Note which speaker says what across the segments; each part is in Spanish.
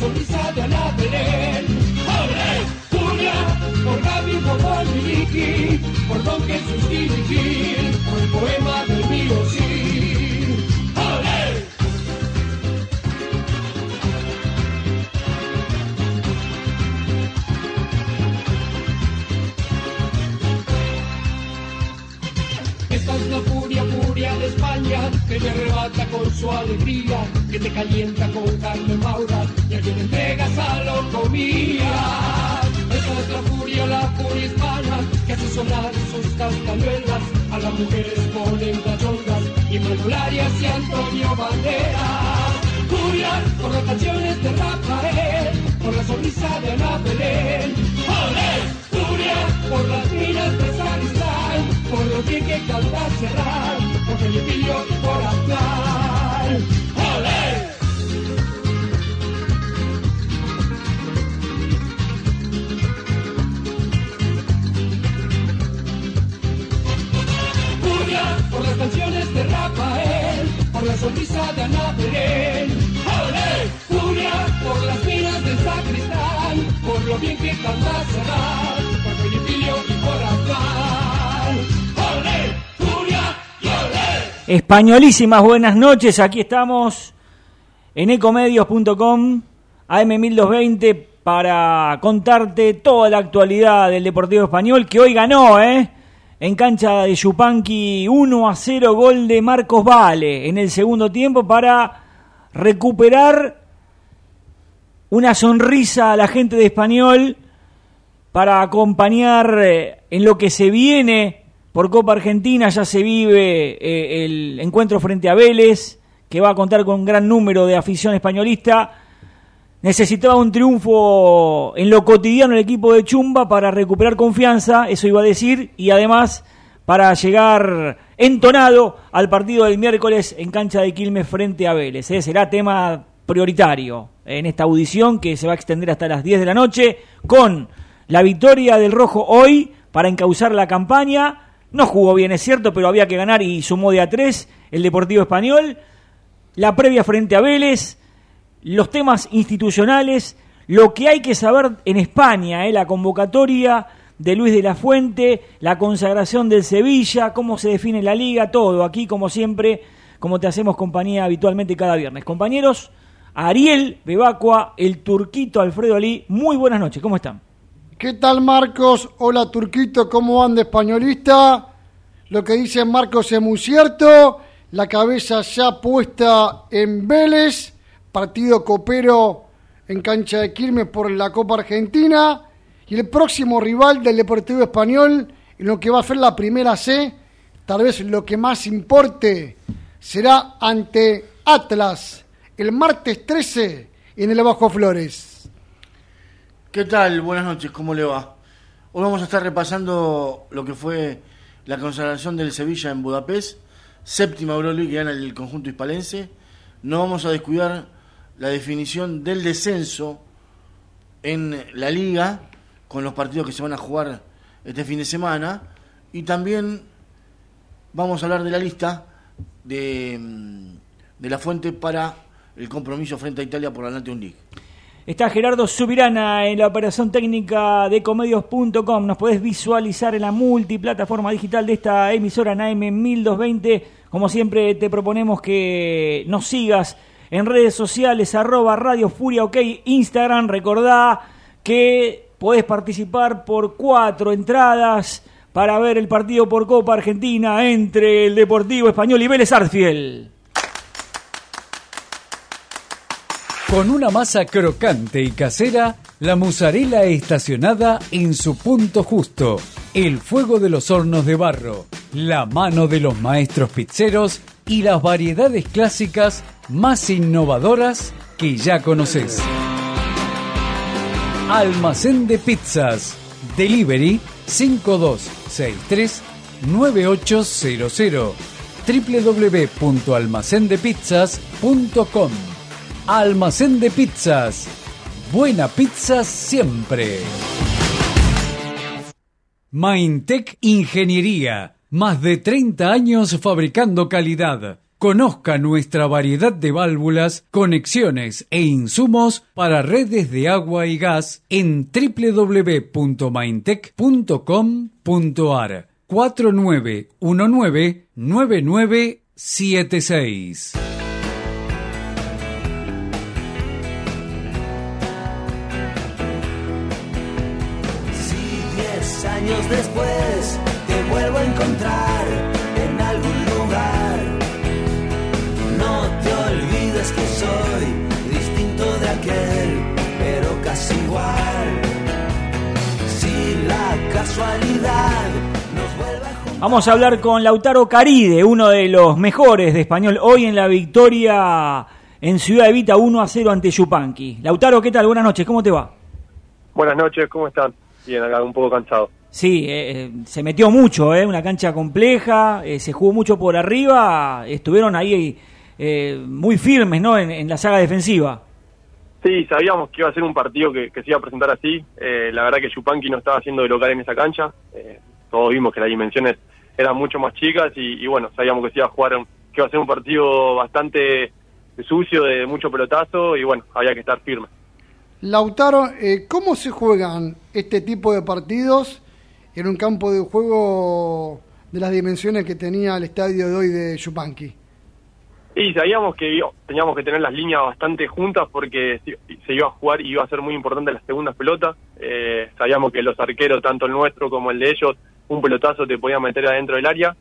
Speaker 1: sonrisa de Ana Belén. ¡Ole! Furia por Gaby, por Miliki, por Don Jesús Gil, por el poema del mío sí. ¡Ole! Esta es la furia, furia de España, que te arrebata con su alegría, que te calienta con carne maura y a quien entregas a locomía. Esta es la furia, la furia hispana, que hace sonar sus castañuelas, a las mujeres ponen cachondas y Manolarias y Antonio Banderas. Furia por las canciones de Rafael, por la sonrisa de Ana Belén. ¡Olé! Furia por las minas de Sacristán, por lo bien que canta cerrar, por Felipillo y por Aznar. Por la sonrisa de Ana Belén. ¡Olé! Furia por las minas del sacristán, por lo bien que canta cerrar, por Felipillo y por Aznar. ¡Olé! Furia y olé.
Speaker 2: Españolísimas buenas noches, aquí estamos en ecomedios.com, AM1220, para contarte toda la actualidad del Deportivo Español, que hoy ganó, ¿eh? En cancha de Yupanqui, 1 a 0, gol de Marcos Vale en el segundo tiempo para recuperar una sonrisa a la gente de Español para acompañar eh, en lo que se viene por Copa Argentina. Ya se vive eh, el encuentro frente a Vélez, que va a contar con un gran número de afición españolista. Necesitaba un triunfo en lo cotidiano el equipo de Chumba para recuperar confianza, eso iba a decir, y además para llegar entonado al partido del miércoles en cancha de Quilmes frente a Vélez. ¿eh? Será tema prioritario en esta audición que se va a extender hasta las 10 de la noche con la victoria del Rojo hoy para encauzar la campaña. No jugó bien, es cierto, pero había que ganar y sumó de a 3 el Deportivo Español. La previa frente a Vélez, los temas institucionales, lo que hay que saber en España, ¿eh? la convocatoria de Luis de la Fuente, la consagración del Sevilla, cómo se define la liga, todo aquí como siempre, como te hacemos compañía habitualmente cada viernes. Compañeros, Ariel Bebacua, el turquito Alfredo Ali, muy buenas noches, ¿cómo están?
Speaker 3: ¿Qué tal Marcos? Hola Turquito, ¿cómo anda españolista? Lo que dice Marcos es muy cierto, la cabeza ya puesta en Vélez, partido copero en cancha de Quilmes por la Copa Argentina y el próximo rival del Deportivo Español en lo que va a ser la primera C, tal vez lo que más importe será ante Atlas el martes 13 en el Bajo Flores.
Speaker 4: ¿Qué tal? Buenas noches, ¿cómo le va? Hoy vamos a estar repasando lo que fue la consagración del Sevilla en Budapest, séptima Euroliga que gana el conjunto hispalense. No vamos a descuidar la definición del descenso en la liga, con los partidos que se van a jugar este fin de semana. Y también vamos a hablar de la lista de, mm, de la fuente para el compromiso frente a Italia por la Nation League.
Speaker 2: Está Gerardo Subirana en la operación técnica de comedios.com. Nos podés visualizar en la multiplataforma digital de esta emisora en AM 1220. Como siempre te proponemos que nos sigas en redes sociales, arroba Radio Furia OK, Instagram. Recordá que podés participar por cuatro entradas para ver el partido por Copa Argentina entre el Deportivo Español y Vélez Arfiel.
Speaker 5: Con una masa crocante y casera, la mozzarella estacionada en su punto justo, el fuego de los hornos de barro, la mano de los maestros pizzeros y las variedades clásicas más innovadoras que ya conoces. Almacén de pizzas. Delivery 5263 9800 www.almacendepizzas.com Almacén de pizzas. Buena pizza siempre. Maintech Ingeniería. Más de 30 años fabricando calidad. Conozca nuestra variedad de válvulas, conexiones e insumos para redes de agua y gas en www.maintech.com.ar 4919 9976.
Speaker 6: Si 10 años después vuelvo a encontrar en algún lugar, no te olvides que soy distinto de aquel, pero casi igual. Si la casualidad nos vuelve a juntar.
Speaker 2: Vamos a hablar con Lautaro Caride, uno de los mejores de español, hoy en la victoria en Ciudad Evita 1 a 0 ante Yupanqui. Lautaro, ¿qué tal? Buenas noches, ¿cómo te va?
Speaker 7: Buenas noches, ¿cómo están? Bien, acá un poco cansado.
Speaker 2: Sí, eh, eh, se metió mucho, ¿eh? una cancha compleja, eh, se jugó mucho por arriba, estuvieron ahí eh, muy firmes ¿no? en, en la saga defensiva.
Speaker 7: Sí, sabíamos que iba a ser un partido que, que se iba a presentar así. Eh, la verdad que Yupanqui no estaba haciendo de local en esa cancha. Eh, todos vimos que las dimensiones eran mucho más chicas y, y bueno, sabíamos que se iba a jugar, un- que iba a ser un partido bastante sucio, de mucho pelotazo y bueno, había que estar firme.
Speaker 3: Lautaro, eh, ¿cómo se juegan este tipo de partidos en un campo de juego de las dimensiones que tenía el estadio de hoy de Yupanqui?
Speaker 7: Y sabíamos que teníamos que tener las líneas bastante juntas porque se iba a jugar y iba a ser muy importante las segundas pelotas. Eh, sabíamos que los arqueros, tanto el nuestro como el de ellos, un pelotazo te podía meter adentro del área.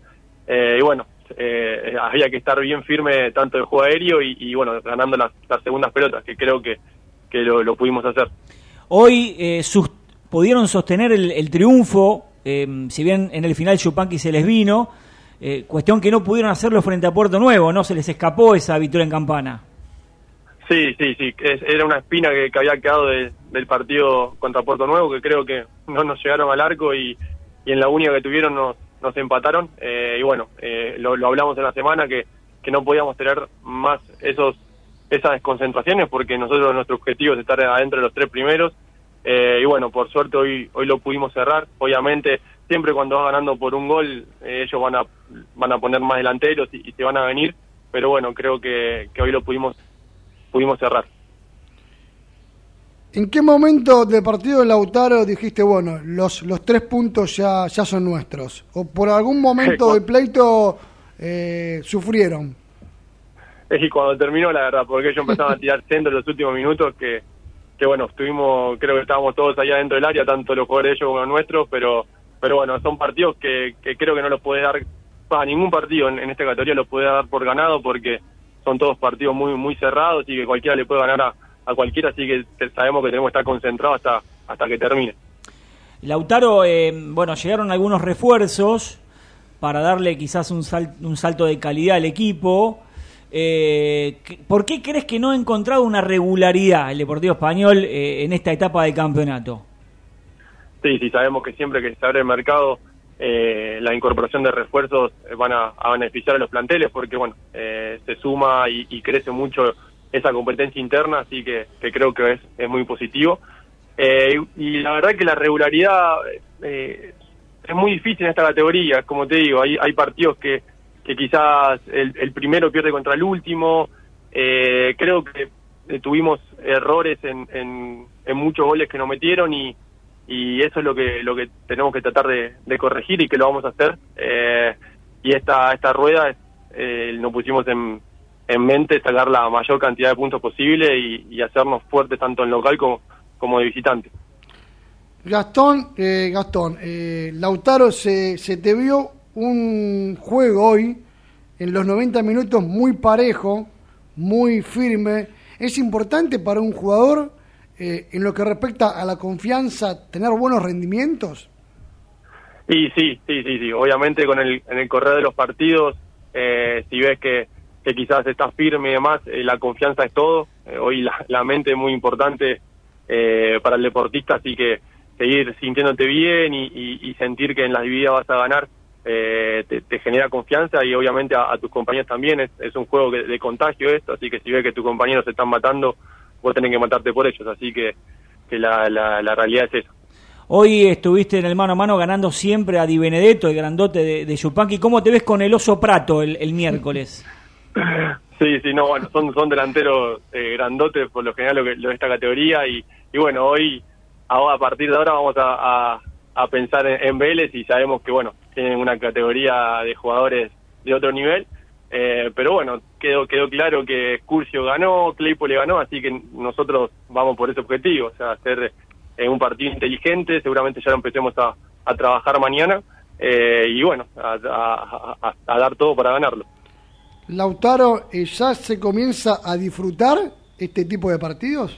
Speaker 7: Eh, y bueno, eh, había que estar bien firme tanto de juego aéreo y, y, bueno, ganando las, las segundas pelotas, que creo que, que lo, lo pudimos hacer.
Speaker 2: Hoy eh, sus- pudieron sostener el, el triunfo, eh, si bien en el final Yupanqui se les vino, eh, cuestión que no pudieron hacerlo frente a Puerto Nuevo, ¿no? Se les escapó esa victoria en campana.
Speaker 7: Sí, sí, sí. es- era una espina que, había quedado de- del partido contra Puerto Nuevo, que creo que no nos llegaron al arco y, y en la única que tuvieron nos, nos empataron. Eh, y bueno, eh, lo, lo hablamos en la semana que, que no podíamos tener más esos esas desconcentraciones porque nosotros nuestro objetivo es estar adentro de los tres primeros. Eh, y bueno, por suerte hoy hoy lo pudimos cerrar. Obviamente, siempre cuando vas ganando por un gol, eh, ellos van a van a poner más delanteros y, y se van a venir. Pero bueno, creo que, que hoy lo pudimos pudimos cerrar.
Speaker 3: ¿En qué momento del partido de Lautaro dijiste, bueno, los, los tres puntos ya, ya son nuestros? ¿O por algún momento del pleito eh, sufrieron?
Speaker 7: Es que cuando terminó, la verdad, porque ellos empezaron a tirar centro en los últimos minutos, que, que bueno, estuvimos, creo que estábamos todos allá dentro del área, tanto los jugadores de ellos como los nuestros, pero, pero bueno, son partidos que, creo que no los puede dar, a ningún partido en, esta categoría los puede dar por ganado, porque son todos partidos muy muy cerrados y que cualquiera le puede ganar a, a cualquiera, así que sabemos que tenemos que estar concentrados hasta, hasta que termine.
Speaker 2: Lautaro, eh, bueno, llegaron algunos refuerzos para darle quizás un, sal- un salto de calidad al equipo. Eh, ¿qué- ¿Por qué crees que no ha encontrado una regularidad el Deportivo Español eh, en esta etapa de campeonato?
Speaker 7: Sí, sí, sabemos que siempre que se abre el mercado, eh, la incorporación de refuerzos van a, beneficiar a los planteles porque, bueno, eh, se suma y, crece mucho esa competencia interna, así que, creo que es, muy positivo. Eh, y, y la verdad que la regularidad es muy difícil en esta categoría, como te digo, hay, hay partidos que, que quizás el, el primero pierde contra el último, eh, creo que eh, tuvimos errores en, en, en muchos goles que nos metieron y, y eso es lo que lo que tenemos que tratar de, corregir y que lo vamos a hacer. Eh, y esta esta rueda eh, nos pusimos en, en mente sacar la mayor cantidad de puntos posible y, y hacernos fuertes tanto en local como como de visitante.
Speaker 3: Gastón, eh, Gastón, eh, Lautaro, se, se te vio un juego hoy en los 90 minutos muy parejo, muy firme. Es importante para un jugador eh, en lo que respecta a la confianza tener buenos rendimientos.
Speaker 7: Y sí, sí, sí, sí. Obviamente con el, en el correr de los partidos, eh, si ves que, que quizás estás firme y demás, eh, la confianza es todo. Eh, hoy la, la mente es muy importante eh, para el deportista, así que seguir sintiéndote bien y, y- sentir que en las divididas vas a ganar eh, te, te genera confianza y obviamente a, a tus compañeros también. Es, es un juego que- de contagio esto, así que si ves que tus compañeros se están matando, vos tenés que matarte por ellos. Así que, que la, la, la realidad es esa.
Speaker 2: Hoy estuviste en el mano a mano ganando siempre a Di Benedetto, el grandote de, de Yupanqui. ¿Cómo te ves con el oso Prato el, el miércoles?
Speaker 7: Sí, sí, no, bueno, son, son delanteros eh, grandotes por lo general lo, que, lo de esta categoría y, y bueno, hoy, a, a partir de ahora vamos a, a, a pensar en, en Vélez y sabemos que, bueno, tienen una categoría de jugadores de otro nivel, eh, pero bueno, quedó quedó claro que Curcio ganó, Claypole ganó, así que nosotros vamos por ese objetivo, o sea, hacer eh, un partido inteligente, seguramente ya lo empecemos a, a trabajar mañana eh, y bueno, a, a- a- a dar todo para ganarlo.
Speaker 3: Lautaro, eh, ¿ya se comienza a disfrutar este tipo de partidos?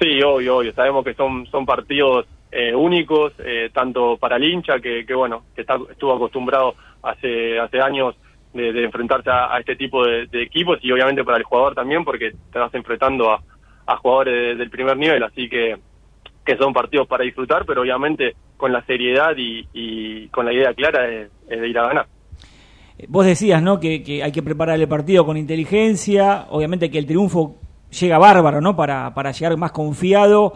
Speaker 7: Sí, obvio, obvio. Sabemos que son, son partidos eh, únicos, eh, tanto para el hincha, que, que bueno, que está, estuvo acostumbrado hace, hace años de, de enfrentarse a, este tipo de, equipos, y obviamente para el jugador también, porque te vas enfrentando a, a jugadores de- del primer nivel, así que, que son partidos para disfrutar, pero obviamente con la seriedad y, y con la idea clara de, de ir a ganar.
Speaker 2: Vos decías, ¿no? Que, que hay que preparar el partido con inteligencia. Obviamente que el triunfo llega bárbaro, ¿no? Para, para llegar más confiado.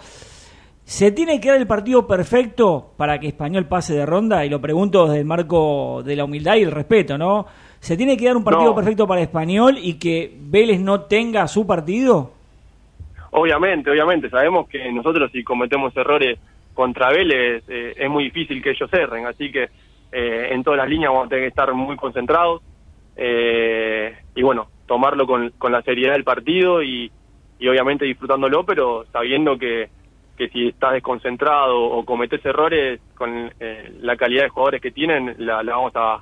Speaker 2: ¿Se tiene que dar el partido perfecto para que Español pase de ronda? Y lo pregunto desde el marco de la humildad y el respeto, ¿no? ¿Se tiene que dar un partido
Speaker 7: No.
Speaker 2: perfecto para Español y que Vélez no tenga su partido?
Speaker 7: Obviamente, obviamente, sabemos que nosotros si cometemos errores contra Vélez eh, es muy difícil que ellos erren, así que eh, en todas las líneas vamos a tener que estar muy concentrados eh, y bueno, tomarlo con, con la seriedad del partido y, y obviamente disfrutándolo, pero sabiendo que, que si estás desconcentrado o cometes errores con eh, la calidad de jugadores que tienen, la, la vamos a,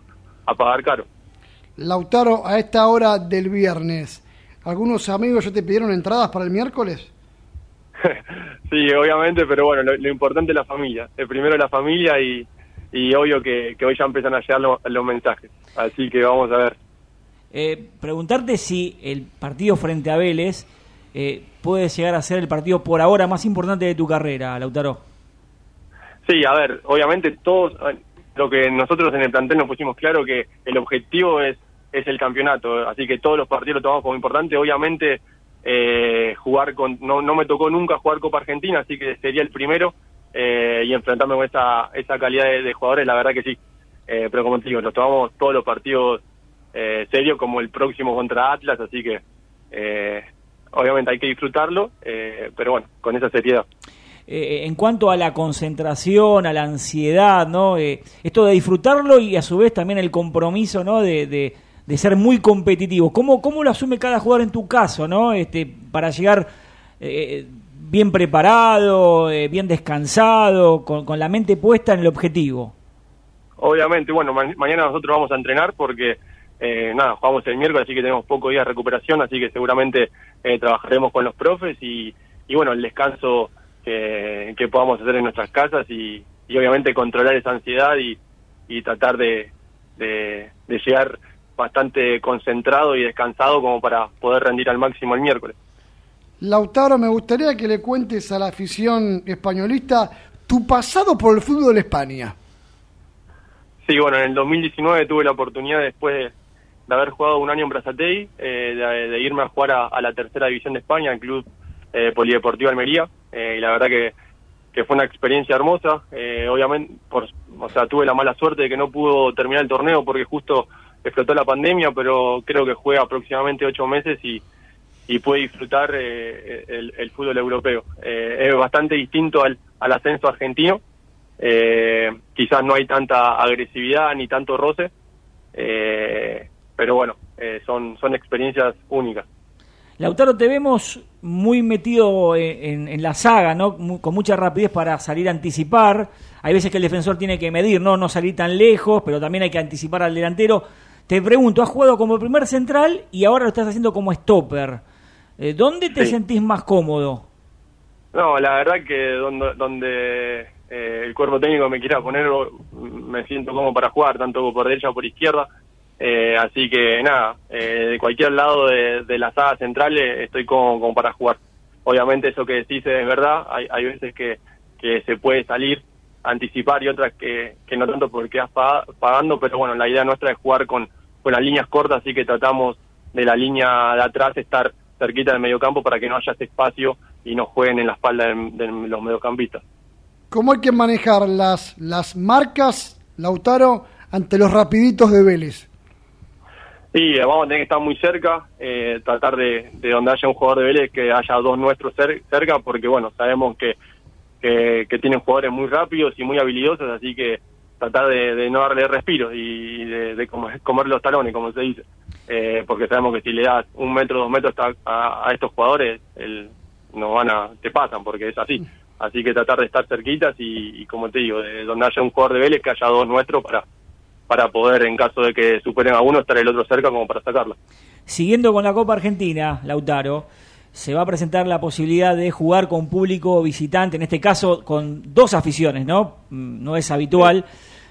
Speaker 7: a pagar caro.
Speaker 3: Lautaro, a esta hora del viernes, ¿algunos amigos ya te pidieron entradas para el miércoles?
Speaker 7: sí, obviamente, pero bueno, lo, lo importante es la familia. El primero la familia y, y obvio que, que hoy ya empiezan a llegar lo- los mensajes. Así que vamos a ver.
Speaker 2: Eh, preguntarte si el partido frente a Vélez eh, puede llegar a ser el partido por ahora más importante de tu carrera, Lautaro.
Speaker 7: Sí, a ver, obviamente todos, lo que nosotros en el plantel nos pusimos claro que el objetivo es, es el campeonato, así que todos los partidos lo tomamos como importante. Obviamente eh, jugar con, no, no me tocó nunca jugar Copa Argentina, así que sería el primero eh, y enfrentarme con esa, esa calidad de, de jugadores, la verdad que sí. Eh, pero como te digo, nos tomamos todos los partidos eh, serios como el próximo contra Atlas, así que eh, obviamente hay que disfrutarlo, eh, pero bueno, con esa seriedad.
Speaker 2: Eh, en cuanto a la concentración, a la ansiedad, ¿no? Eh, esto de disfrutarlo y a su vez también el compromiso, ¿no? De, de, de ser muy competitivo. ¿Cómo, ¿Cómo lo asume cada jugador en tu caso, ¿no? Este, para llegar eh, bien preparado, eh, bien descansado, con, con la mente puesta en el objetivo.
Speaker 7: Obviamente, bueno, ma- mañana nosotros vamos a entrenar porque, eh, nada, jugamos el miércoles, así que tenemos pocos días de recuperación, así que seguramente eh, trabajaremos con los profes y, y bueno, el descanso que, que podamos hacer en nuestras casas y, y obviamente controlar esa ansiedad y, y tratar de, de, de llegar bastante concentrado y descansado como para poder rendir al máximo el miércoles.
Speaker 3: Lautaro, me gustaría que le cuentes a la afición españolista tu pasado por el fútbol de España.
Speaker 7: Sí, bueno, en el 2019 tuve la oportunidad, después de, haber jugado un año en Brazatei, eh, de, irme a jugar a, la tercera división de España, el Club eh, Polideportivo Almería, eh, y la verdad que, que fue una experiencia hermosa. Eh, obviamente, por, o sea, tuve la mala suerte de que no pudo terminar el torneo porque justo explotó la pandemia, pero creo que juega aproximadamente ocho meses y, y pude disfrutar eh, el, el fútbol europeo. Es bastante distinto al, al ascenso argentino. Quizás no hay tanta agresividad ni tanto roce, eh, pero bueno, eh, son, son experiencias únicas.
Speaker 2: Lautaro, te vemos muy metido en, en- la saga, ¿no? Con mucha rapidez para salir a anticipar. Hay veces que el defensor tiene que medir, ¿no? No salir tan lejos, pero también hay que anticipar al delantero. Te pregunto, has jugado como primer central y ahora lo estás haciendo como stopper. Eh, ¿Dónde te
Speaker 7: Sí.
Speaker 2: sentís más cómodo?
Speaker 7: No, la verdad que donde, donde eh, el cuerpo técnico me quiera poner, me siento como para jugar, tanto por derecha como por izquierda. Eh, así que nada, eh, de cualquier lado de, la saga central eh, estoy como, como para jugar. Obviamente eso que decís es verdad, hay, hay veces que, se puede salir, anticipar y otras que, que no tanto porque pa- pagando, pero bueno, la idea nuestra es jugar con, con las líneas cortas, así que tratamos de la línea de atrás estar cerquita del mediocampo para que no haya ese espacio y no jueguen en la espalda de, de los mediocampistas.
Speaker 3: ¿cómo hay que manejar las, las marcas, Lautaro, ante los rapiditos de Vélez?
Speaker 7: Sí, vamos a tener que estar muy cerca, eh, tratar de, de donde haya un jugador de Vélez que haya dos nuestros cer- cerca, porque bueno, sabemos que, que, tienen jugadores muy rápidos y muy habilidosos, así que tratar de, no darle respiro y de, de comer, los talones, como se dice, Eh, porque sabemos que si le das un metro, dos metros a estos jugadores, el, no van a, te pasan, porque es así. Así que tratar de estar cerquitas y, y como te digo, de donde haya un jugador de Vélez, que haya dos nuestros para para poder, en caso de que superen a uno, estar el otro cerca como para sacarlo.
Speaker 2: Siguiendo con la Copa Argentina, Lautaro, se va a presentar la posibilidad de jugar con público visitante, en este caso con dos aficiones, ¿no? Mm, No es habitual.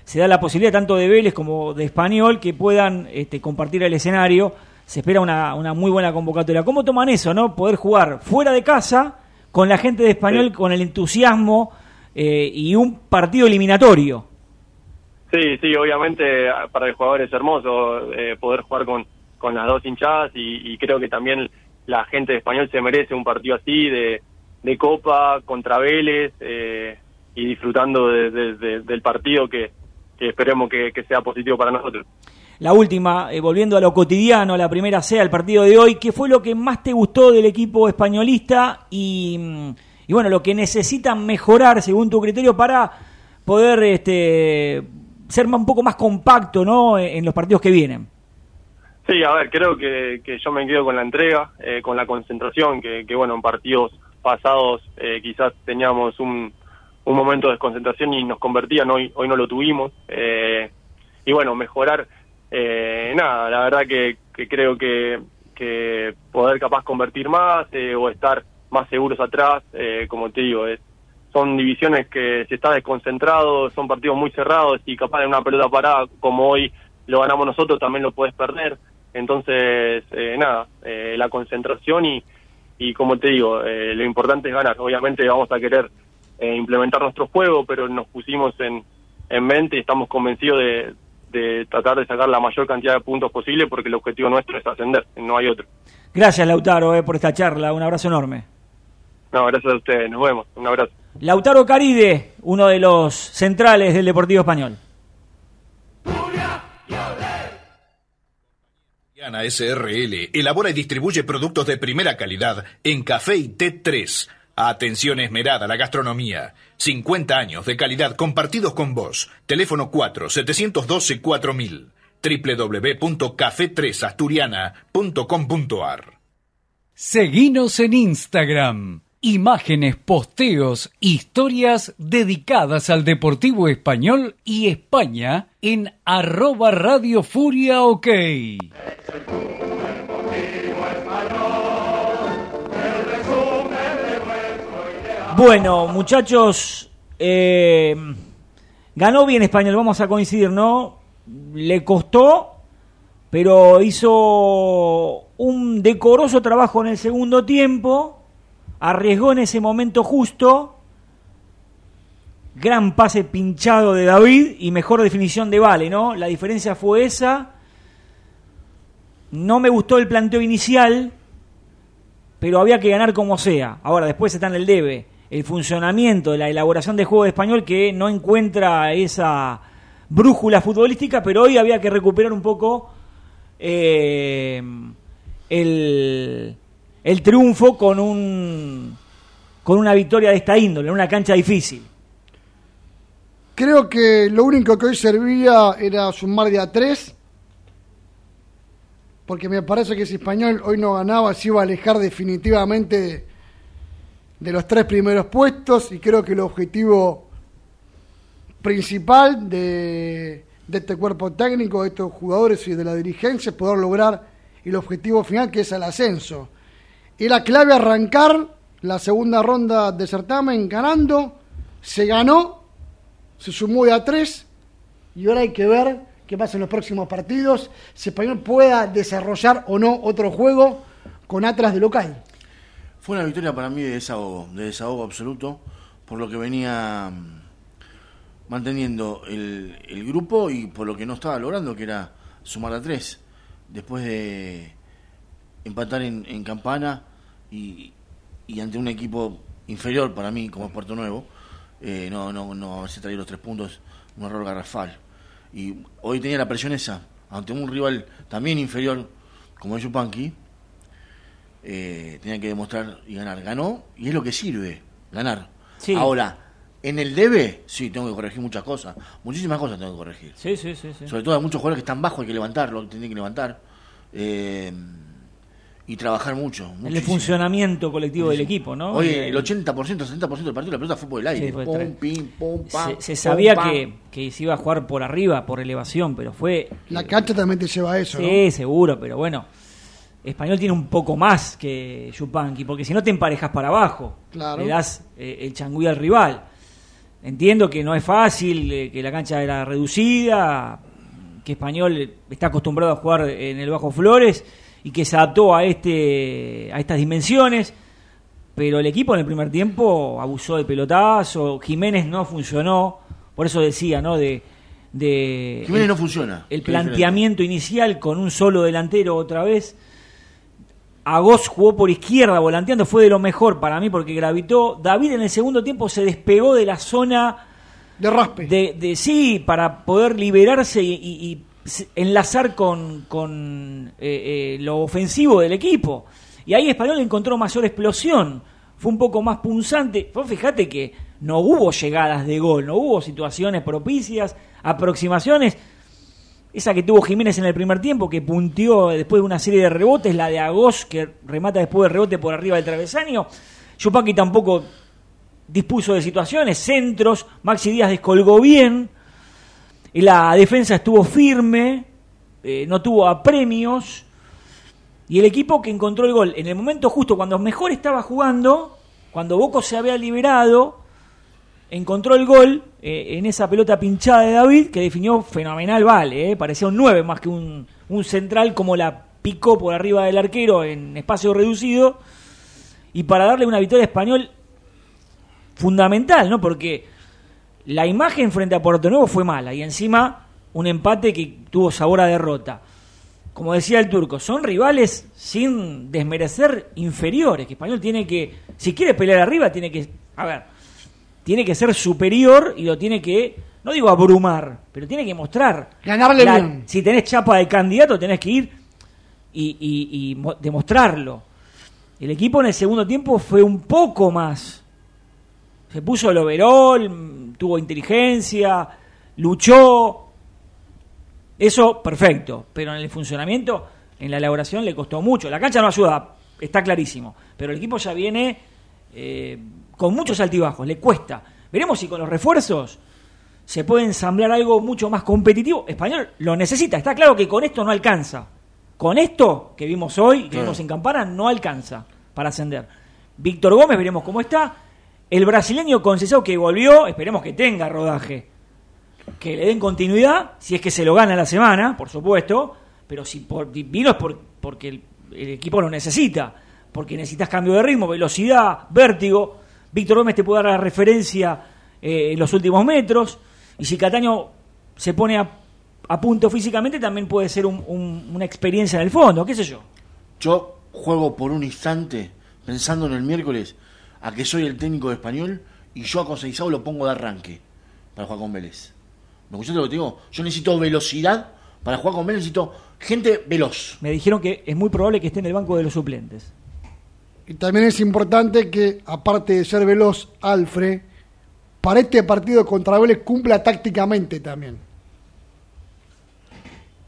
Speaker 2: Se da la posibilidad tanto de Vélez como de Español que puedan este, compartir el escenario. Se espera una, una muy buena convocatoria. ¿Cómo toman eso, no? Poder jugar fuera de casa con la gente de Español,
Speaker 7: Sí.
Speaker 2: con el entusiasmo eh, y un partido eliminatorio.
Speaker 7: Sí, sí, obviamente ah, para el jugador es hermoso eh, poder jugar con, con las dos hinchadas y, creo que también la gente de español se merece un partido así de, de Copa contra Vélez eh, y disfrutando de- de- de- del partido que, que esperemos que, que sea positivo para nosotros.
Speaker 2: La última, eh, volviendo a lo cotidiano, la primera sea el partido de hoy, ¿qué fue lo que más te gustó del equipo españolista y, mm, y bueno, lo que necesitan mejorar según tu criterio para poder este, ser un poco más compacto ¿no? en en los partidos que vienen?
Speaker 7: Sí, a ver, creo que, que yo me quedo con la entrega, eh, con la concentración, que, que, bueno, en partidos pasados eh, quizás teníamos un, un momento de desconcentración y nos convertían, hoy, hoy no lo tuvimos. eh, y bueno, mejorar, eh, nada, la verdad que, que creo que, que poder capaz convertir más eh, o estar más seguros atrás, eh, como te digo, es, son divisiones que si estás desconcentrado, son partidos muy cerrados y capaz de una pelota parada como hoy lo ganamos nosotros también lo puedes perder. Entonces, eh, nada, eh, la concentración y, y como te digo, eh, lo importante es ganar. Obviamente vamos a querer implementar nuestro juego, pero nos pusimos en, en mente y estamos convencidos de, de tratar de sacar la mayor cantidad de puntos posible porque el objetivo nuestro es ascender, no hay otro.
Speaker 2: Gracias, Lautaro, por esta charla. Un abrazo enorme.
Speaker 7: No, gracias a ustedes, nos vemos, un abrazo.
Speaker 2: Lautaro Caride, uno de los centrales del Deportivo Español.
Speaker 8: Diana SRL elabora y distribuye productos de primera calidad en café y té 3. Atención esmerada a la gastronomía. 50 años de calidad compartidos con vos. Teléfono 4 712 4000 www.café3asturiana.com.ar
Speaker 5: Seguinos en Instagram. Imágenes, posteos, historias dedicadas al Deportivo Español y España en arroba Radio Furia OK.
Speaker 2: Bueno, muchachos, eh, ganó bien Español, vamos a coincidir, ¿no? Le costó, pero hizo un decoroso trabajo en el segundo tiempo, arriesgó en ese momento justo, gran pase pinchado de David y mejor definición de Vale, ¿no? La diferencia fue esa. No me gustó el planteo inicial, pero había que ganar como sea. Ahora, después está en el debe el funcionamiento la elaboración de juego de español que no encuentra esa brújula futbolística, pero hoy había que recuperar un poco eh, el, el triunfo con un con una victoria de esta índole, en una cancha difícil.
Speaker 3: Creo que lo único que hoy servía era sumar de a tres, porque me parece que si Español hoy no ganaba se iba a alejar definitivamente de, los tres primeros puestos y creo que el objetivo principal de, de este cuerpo técnico, de estos jugadores y de la dirigencia es poder lograr el objetivo final que es el ascenso. Era clave arrancar la segunda ronda de certamen ganando, se ganó, se sumó de a tres y ahora hay que ver qué pasa en los próximos partidos, si Español pueda desarrollar o no otro juego con Atlas de local.
Speaker 4: Fue una victoria para mí de desahogo, de desahogo absoluto, por lo que venía mm, manteniendo el grupo y por lo que no estaba logrando, que era sumar a tres. Después de empatar en, en Campana y, y ante un equipo inferior para mí, como es Puerto Nuevo, eh, no, no, no haberse traído los tres puntos, un error garrafal. Y hoy tenía la presión esa, ante un rival también inferior como es Yupanqui, eh, tenía que demostrar y ganar. Ganó y es lo que sirve, ganar.
Speaker 2: Sí.
Speaker 4: Ahora, en el debe, sí, tengo que corregir muchas cosas. Muchísimas cosas tengo que corregir.
Speaker 2: Sí, sí, sí. sí.
Speaker 4: Sobre todo hay muchos jugadores que están bajos, hay que levantarlo, tienen que levantar. Eh, y trabajar mucho.
Speaker 2: El
Speaker 4: muchísimo.
Speaker 2: funcionamiento colectivo del equipo, ¿no?
Speaker 4: Oye,
Speaker 2: Eh,
Speaker 4: el 80%, 70% del partido la pelota fue por el aire.
Speaker 2: Sí,
Speaker 4: pum, pim, pum, pam,
Speaker 2: se, se
Speaker 4: pum,
Speaker 2: sabía
Speaker 4: pam.
Speaker 2: que, que se iba a jugar por arriba, por elevación, pero fue...
Speaker 3: La cancha también te lleva a eso, ¿no?
Speaker 2: Sí, seguro, pero bueno. Español tiene un poco más que Yupanqui, porque si no te emparejas para abajo,
Speaker 3: Claro.
Speaker 2: le das eh, el changüí al rival. Entiendo que no es fácil, eh, que la cancha era reducida, que Español está acostumbrado a jugar en el Bajo Flores y que se adaptó a este a estas dimensiones, pero el equipo en el primer tiempo abusó del pelotazo, Jiménez no funcionó, por eso decía, ¿no? De, de
Speaker 4: Jiménez no funciona.
Speaker 2: el planteamiento inicial con un solo delantero otra vez. Agos jugó por izquierda volanteando, fue de lo mejor para mí porque gravitó. David en el segundo tiempo se despegó de la zona
Speaker 3: De raspe.
Speaker 2: de, de sí para poder liberarse y, y- y s- enlazar con, con, eh, eh, lo ofensivo del equipo. Y ahí Español encontró mayor explosión, fue un poco más punzante. Vos fíjate que no hubo llegadas de gol, no hubo situaciones propicias, aproximaciones. Esa que tuvo Jiménez en el primer tiempo, que punteó después de una serie de rebotes, la de Agos, que remata después del rebote por arriba del travesaño. Yupanqui tampoco dispuso de situaciones, centros, Maxi Díaz descolgó bien, la defensa estuvo firme, eh, no tuvo apremios, y el equipo que encontró el gol en el momento justo, cuando mejor estaba jugando, cuando Boco se había liberado, encontró el gol eh, en esa pelota pinchada de David, que definió fenomenal Vale, eh, parecía un 9 más que un, un central, como la picó por arriba del arquero en espacio reducido, y para darle una victoria a español fundamental, ¿no? Porque la imagen frente a Puerto Nuevo fue mala y encima un empate que tuvo sabor a derrota. Como decía el turco, son rivales sin desmerecer inferiores, que Español tiene que, si quiere pelear arriba, tiene que, a ver, tiene que ser superior y lo tiene que, no digo abrumar, pero tiene que mostrar.
Speaker 3: Ganarle bien.
Speaker 2: Si tenés chapa de candidato, tenés que ir y, y- y mo- demostrarlo. El equipo en el segundo tiempo fue un poco más. Se puso el overall, mm, tuvo inteligencia, luchó. Eso, perfecto. Pero en el funcionamiento, en la elaboración, le costó mucho. La cancha no ayuda, está clarísimo. Pero el equipo ya viene eh, con muchos altibajos, le cuesta. Veremos si con los refuerzos se puede ensamblar algo mucho más competitivo. Español lo necesita. Está claro que con esto no alcanza. Con esto que vimos hoy, que
Speaker 4: Claro.
Speaker 2: vimos en Campana, no alcanza para ascender. Víctor Gómez, veremos cómo está. El brasileño Conceição que volvió, esperemos que tenga rodaje. Que le den continuidad, si es que se lo gana la semana, por supuesto. Pero si por, vino es por- porque el, equipo lo necesita. Porque necesitas cambio de ritmo, velocidad, vértigo. Víctor Gómez te puede dar la referencia eh, en los últimos metros. Y si Cataño se pone a, punto físicamente, también puede ser un- una experiencia en el fondo, qué sé yo.
Speaker 4: Yo juego por un instante, pensando en el miércoles, a que soy el técnico de español y yo a Conceizao lo pongo de arranque para jugar con Vélez. ¿Me escuchaste lo que te digo? Yo necesito velocidad para jugar con Vélez, necesito gente veloz.
Speaker 2: Me dijeron que es muy probable que esté en el banco de los suplentes.
Speaker 3: Y también es importante que, aparte de ser veloz, Alfred, para este partido contra Vélez cumpla tácticamente también.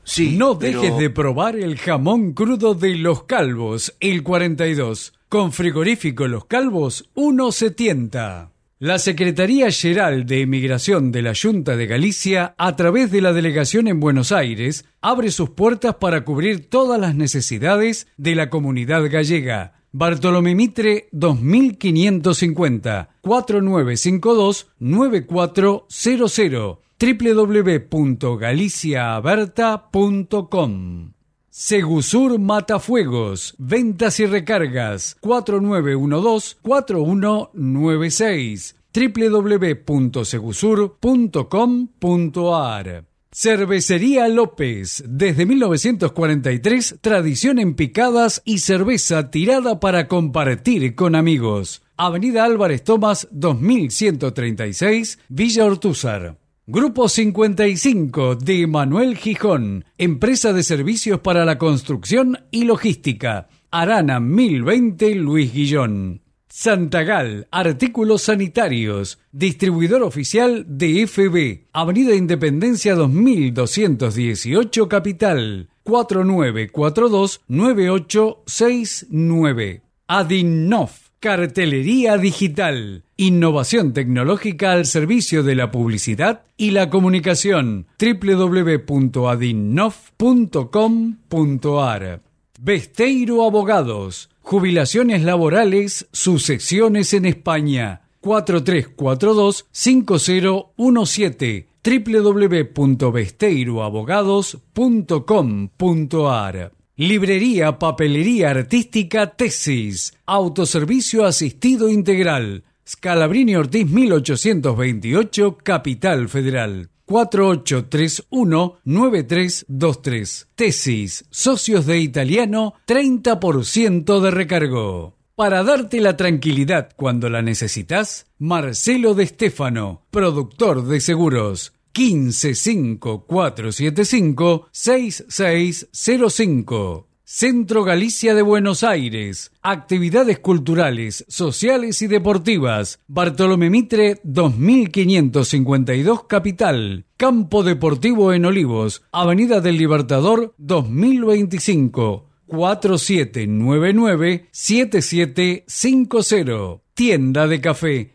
Speaker 4: Sí,
Speaker 5: no
Speaker 4: pero-
Speaker 5: dejes de probar el jamón crudo de Los Calvos, el 42. Con frigorífico Los Calvos, 1.70. La Secretaría General de Emigración de la Junta de Galicia, a través de la delegación en Buenos Aires, abre sus puertas para cubrir todas las necesidades de la comunidad gallega. Bartolomé Mitre 2550 4952 9400 www.galiciaaberta.com Segusur Matafuegos, ventas y recargas 4912-4196 www.segusur.com.ar Cervecería López, desde 1943, tradición en picadas y cerveza tirada para compartir con amigos. Avenida Álvarez Tomás 2136, Villa Ortúzar. Grupo 55 de Manuel Gijón, empresa de servicios para la construcción y logística. Arana 1020 Luis Guillón. Santagal, artículos sanitarios, distribuidor oficial de FB, Avenida Independencia 2218 Capital, 4942-9869. Adinnof, cartelería digital, innovación tecnológica al servicio de la publicidad y la comunicación. www.adinnof.com.ar Besteiro Abogados. Jubilaciones laborales, sucesiones en España. 4342-5017 www.besteiroabogados.com.ar Librería Papelería Artística Tesis Autoservicio Asistido Integral Scalabrini Ortiz 1828 Capital Federal 4831-9323. Tesis, socios de italiano, 30% de recargo. Para darte la tranquilidad cuando la necesitas, Marcelo de Stefano, productor de seguros. 155475 6605 Centro Galicia de Buenos Aires. Actividades culturales, sociales y deportivas. Bartolomé Mitre 2552 Capital. Campo Deportivo en Olivos. Avenida del Libertador 2025. 4799 7750. Tienda de café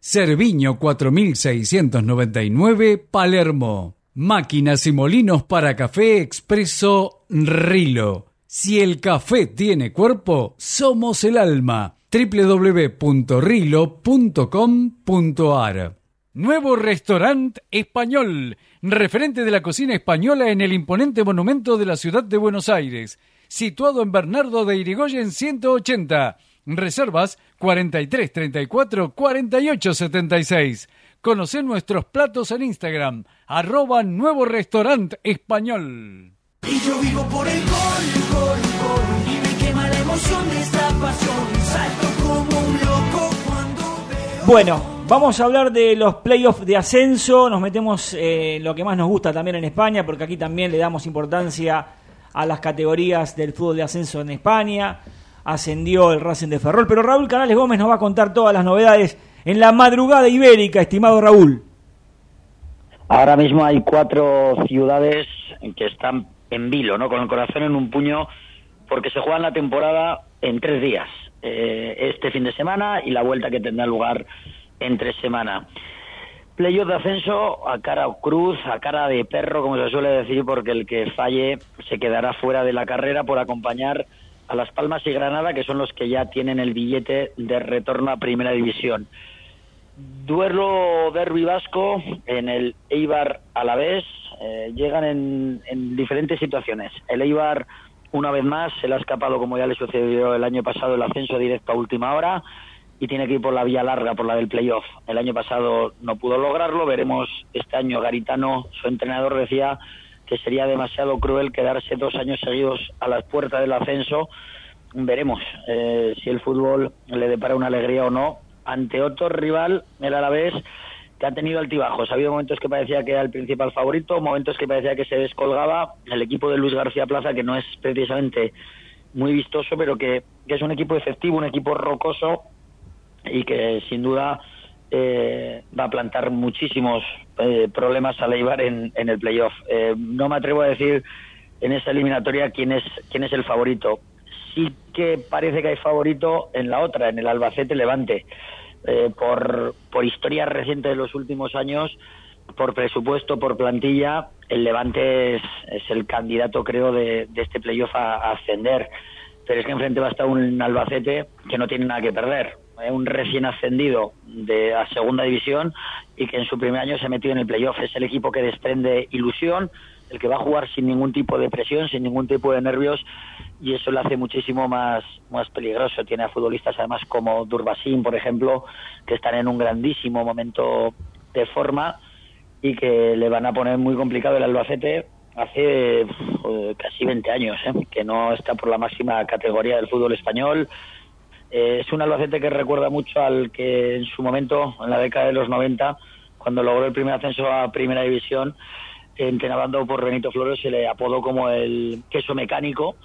Speaker 5: Cerviño 4699, Palermo. Máquinas y molinos para café expreso Rilo. Si el café tiene cuerpo, somos el alma. www.rilo.com.ar Nuevo restaurante español, referente de la cocina española en el imponente monumento de la ciudad de Buenos Aires situado en Bernardo de Irigoyen 180. Reservas 43 34 48 76. Conoce nuestros platos en Instagram, arroba nuevo restaurante español.
Speaker 6: Y yo vivo por el gol, gol, gol. Y me quema la emoción de esta pasión. Salto como un loco cuando veo.
Speaker 2: Bueno, vamos a hablar de los playoffs de ascenso. Nos metemos en lo que más nos gusta también en España, porque aquí también le damos importancia a las categorías del fútbol de ascenso en España. Ascendió el Racing de Ferrol. Pero Raúl Canales Gómez nos va a contar todas las novedades en la madrugada ibérica, estimado Raúl.
Speaker 9: Ahora mismo hay cuatro ciudades que están en vilo, ¿no? Con el corazón en un puño, porque se juegan la temporada en tres días. Eh, este fin de semana y la vuelta que tendrá lugar entre semana. Playoff de ascenso a cara cruz, a cara de perro, como se suele decir, porque el que falle se quedará fuera de la carrera por acompañar a Las Palmas y Granada, que son los que ya tienen el billete de retorno a Primera División. Duelo derbi vasco en el Eibar Alavés eh, llegan en, en diferentes situaciones. El Eibar, una vez más, se le ha escapado, como ya le sucedió el año pasado, el ascenso directo a última hora y tiene que ir por la vía larga, por la del playoff. El año pasado no pudo lograrlo, veremos este año. Garitano, su entrenador, decía que sería demasiado cruel quedarse dos años seguidos a las puertas del ascenso. Veremos eh, si el fútbol le depara una alegría o no ante otro rival, el Alavés, que ha tenido altibajos. Ha habido momentos que parecía que era el principal favorito, momentos que parecía que se descolgaba. El equipo de Luis García Plaza, que no es precisamente muy vistoso, pero que, que es un equipo efectivo, un equipo rocoso y que sin duda eh, va a plantar muchísimos eh, problemas a Leibar en, en el playoff. Eh, no me atrevo a decir en esa eliminatoria quién es quién es el favorito. Sí que parece que hay favorito en la otra, en el Albacete Levante. Eh, por, por historia reciente de los últimos años, por presupuesto, por plantilla, el Levante es, es el candidato, creo, de, de este playoff a, a ascender. Pero es que enfrente va a estar un Albacete que no tiene nada que perder un recién ascendido de a segunda división y que en su primer año se metió en el playoff. Es el equipo que desprende ilusión, el que va a jugar sin ningún tipo de presión, sin ningún tipo de nervios y eso le hace muchísimo más, más peligroso. Tiene a futbolistas además como Durbasin, por ejemplo, que están en un grandísimo momento de forma y que le van a poner muy complicado el Albacete hace casi 20 años, ¿eh? que no está por la máxima categoría del fútbol español. Eh, es un Albacete que recuerda mucho al que en su momento, en la década de los 90, cuando logró el primer ascenso a Primera División, entrenado por Benito Flores, se le apodó como el queso mecánico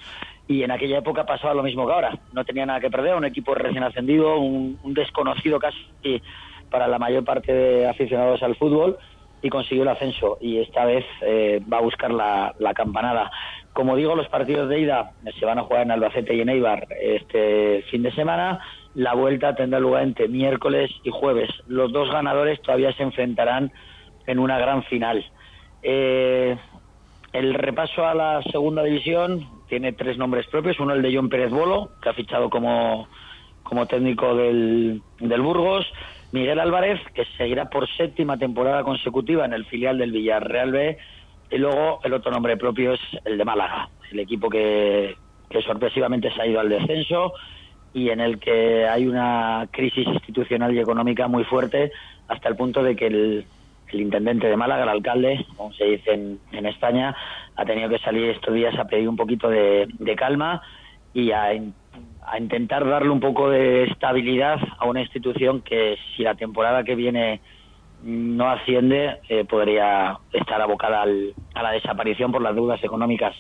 Speaker 9: y en aquella época pasaba lo mismo que ahora. No tenía nada que perder, un equipo recién ascendido, un, un desconocido casi para la mayor parte de aficionados al fútbol y consiguió el ascenso y esta vez eh, va a buscar la, la, campanada. Como digo, los partidos de ida se van a jugar en Albacete y en Eibar este fin de semana. La vuelta tendrá lugar entre miércoles y jueves. Los dos ganadores todavía se enfrentarán en una gran final. Eh, el repaso a la segunda división tiene tres nombres propios. Uno el de John Pérez Bolo, que ha fichado como, como técnico del, del Burgos. Miguel Álvarez, que seguirá por séptima temporada consecutiva en el filial del Villarreal B. Y luego el otro nombre propio es el de Málaga, el equipo que, sorpresivamente se ha ido al descenso y en el que hay una crisis institucional y económica muy fuerte hasta el punto de que el, el intendente de Málaga, el alcalde, como se dice en, en, España, ha tenido que salir estos días a pedir un poquito de, de calma y a, a, intentar darle un poco de estabilidad a una institución que si la temporada que viene no asciende eh, podría estar abocada al, a la desaparición por las deudas económicas.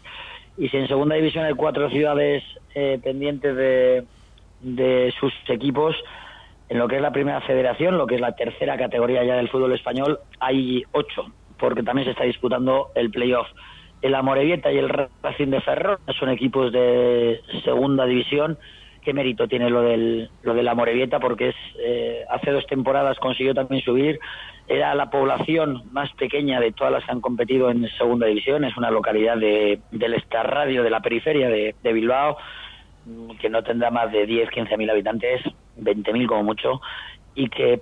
Speaker 9: Y si en segunda división hay cuatro ciudades eh, pendientes de, de sus equipos, en lo que es la primera federación, lo que es la tercera categoría ya del fútbol español, hay ocho, porque también se está disputando el playoff. El Amorebieta y el Racing de Ferrol son equipos de segunda división. ¿Qué mérito tiene lo del, lo del Amorebieta? Porque es, eh, hace dos temporadas consiguió también subir. Era la población más pequeña de todas las que han competido en segunda división. Es una localidad de, del Estarradio, de la periferia de, de Bilbao que no tendrá más de 10, 15 mil habitantes, 20 mil como mucho, y que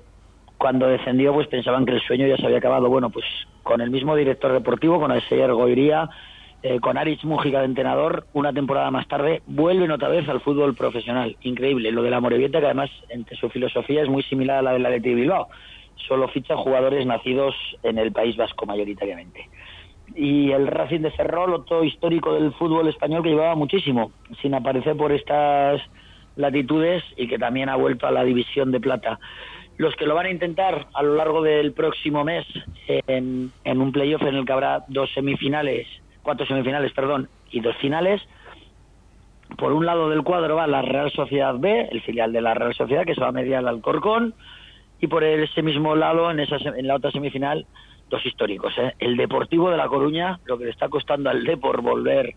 Speaker 9: cuando descendió pues pensaban que el sueño ya se había acabado. Bueno, pues con el mismo director deportivo, con el señor Goiría, eh, con Aritz Mújica de entrenador, una temporada más tarde vuelven otra vez al fútbol profesional. Increíble. Lo de la Morevieta, que además entre su filosofía es muy similar a la del Athletic Bilbao. Solo ficha jugadores nacidos en el País Vasco mayoritariamente y el Racing de Ferrol, otro histórico del fútbol español que llevaba muchísimo sin aparecer por estas latitudes y que también ha vuelto a la división de plata. Los que lo van a intentar a lo largo del próximo mes en, un playoff en el que habrá dos semifinales, cuatro semifinales, perdón, y dos finales. Por un lado del cuadro va la Real Sociedad B, el filial de la Real Sociedad, que se va a mediar al Alcorcón, y por ese mismo lado, en, esa, en la otra semifinal, dos históricos. ¿eh? El Deportivo de La Coruña, lo que le está costando al Depor volver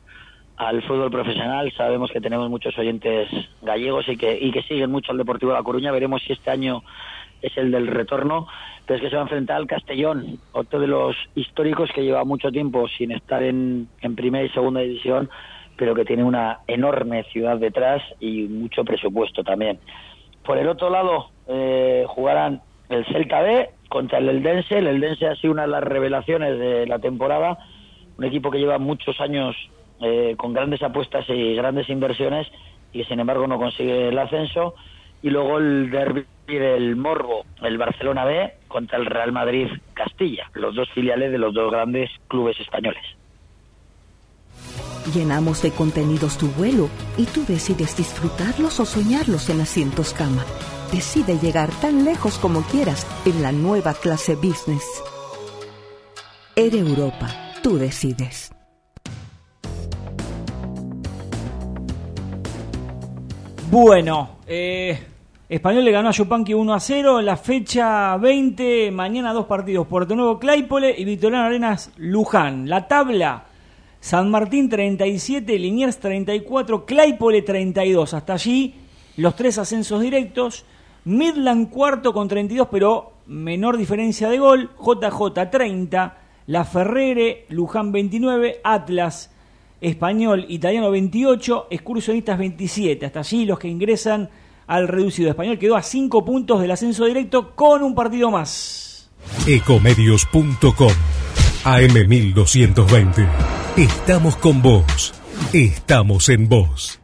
Speaker 9: al fútbol profesional. Sabemos que tenemos muchos oyentes gallegos y que, y que siguen mucho al Deportivo de La Coruña. Veremos si este año es el del retorno. Pero es que se va a enfrentar al Castellón, otro de los históricos que lleva mucho tiempo sin estar en, en primera y segunda división, pero que tiene una enorme ciudad detrás y mucho presupuesto también. Por el otro lado, eh, jugarán el Celta B contra el Eldense. El Eldense ha sido una de las revelaciones de la temporada, un equipo que lleva muchos años eh, con grandes apuestas y grandes inversiones y que sin embargo no consigue el ascenso. Y luego el derby del Morbo, el Barcelona B contra el Real Madrid Castilla, los dos filiales de los dos grandes clubes españoles.
Speaker 10: Llenamos de contenidos tu vuelo y tú decides disfrutarlos o soñarlos en asientos cama. Decide llegar tan lejos como quieras en la nueva clase business. Air Europa, tú decides.
Speaker 2: Bueno, eh, Español le ganó a Yupanqui 1 a 0 en la fecha 20. Mañana dos partidos: Puerto Nuevo Claypole y Victoriano Arenas Luján. La tabla: San Martín 37, Liniers 34, Claypole 32. Hasta allí los tres ascensos directos. Midland cuarto con 32, pero menor diferencia de gol. JJ 30, La Ferrere, Luján 29, Atlas, Español, Italiano 28, Excursionistas 27. Hasta allí los que ingresan al reducido español. Quedó a 5 puntos del ascenso directo con un partido más.
Speaker 11: Ecomedios.com AM1220. Estamos con vos. Estamos en vos.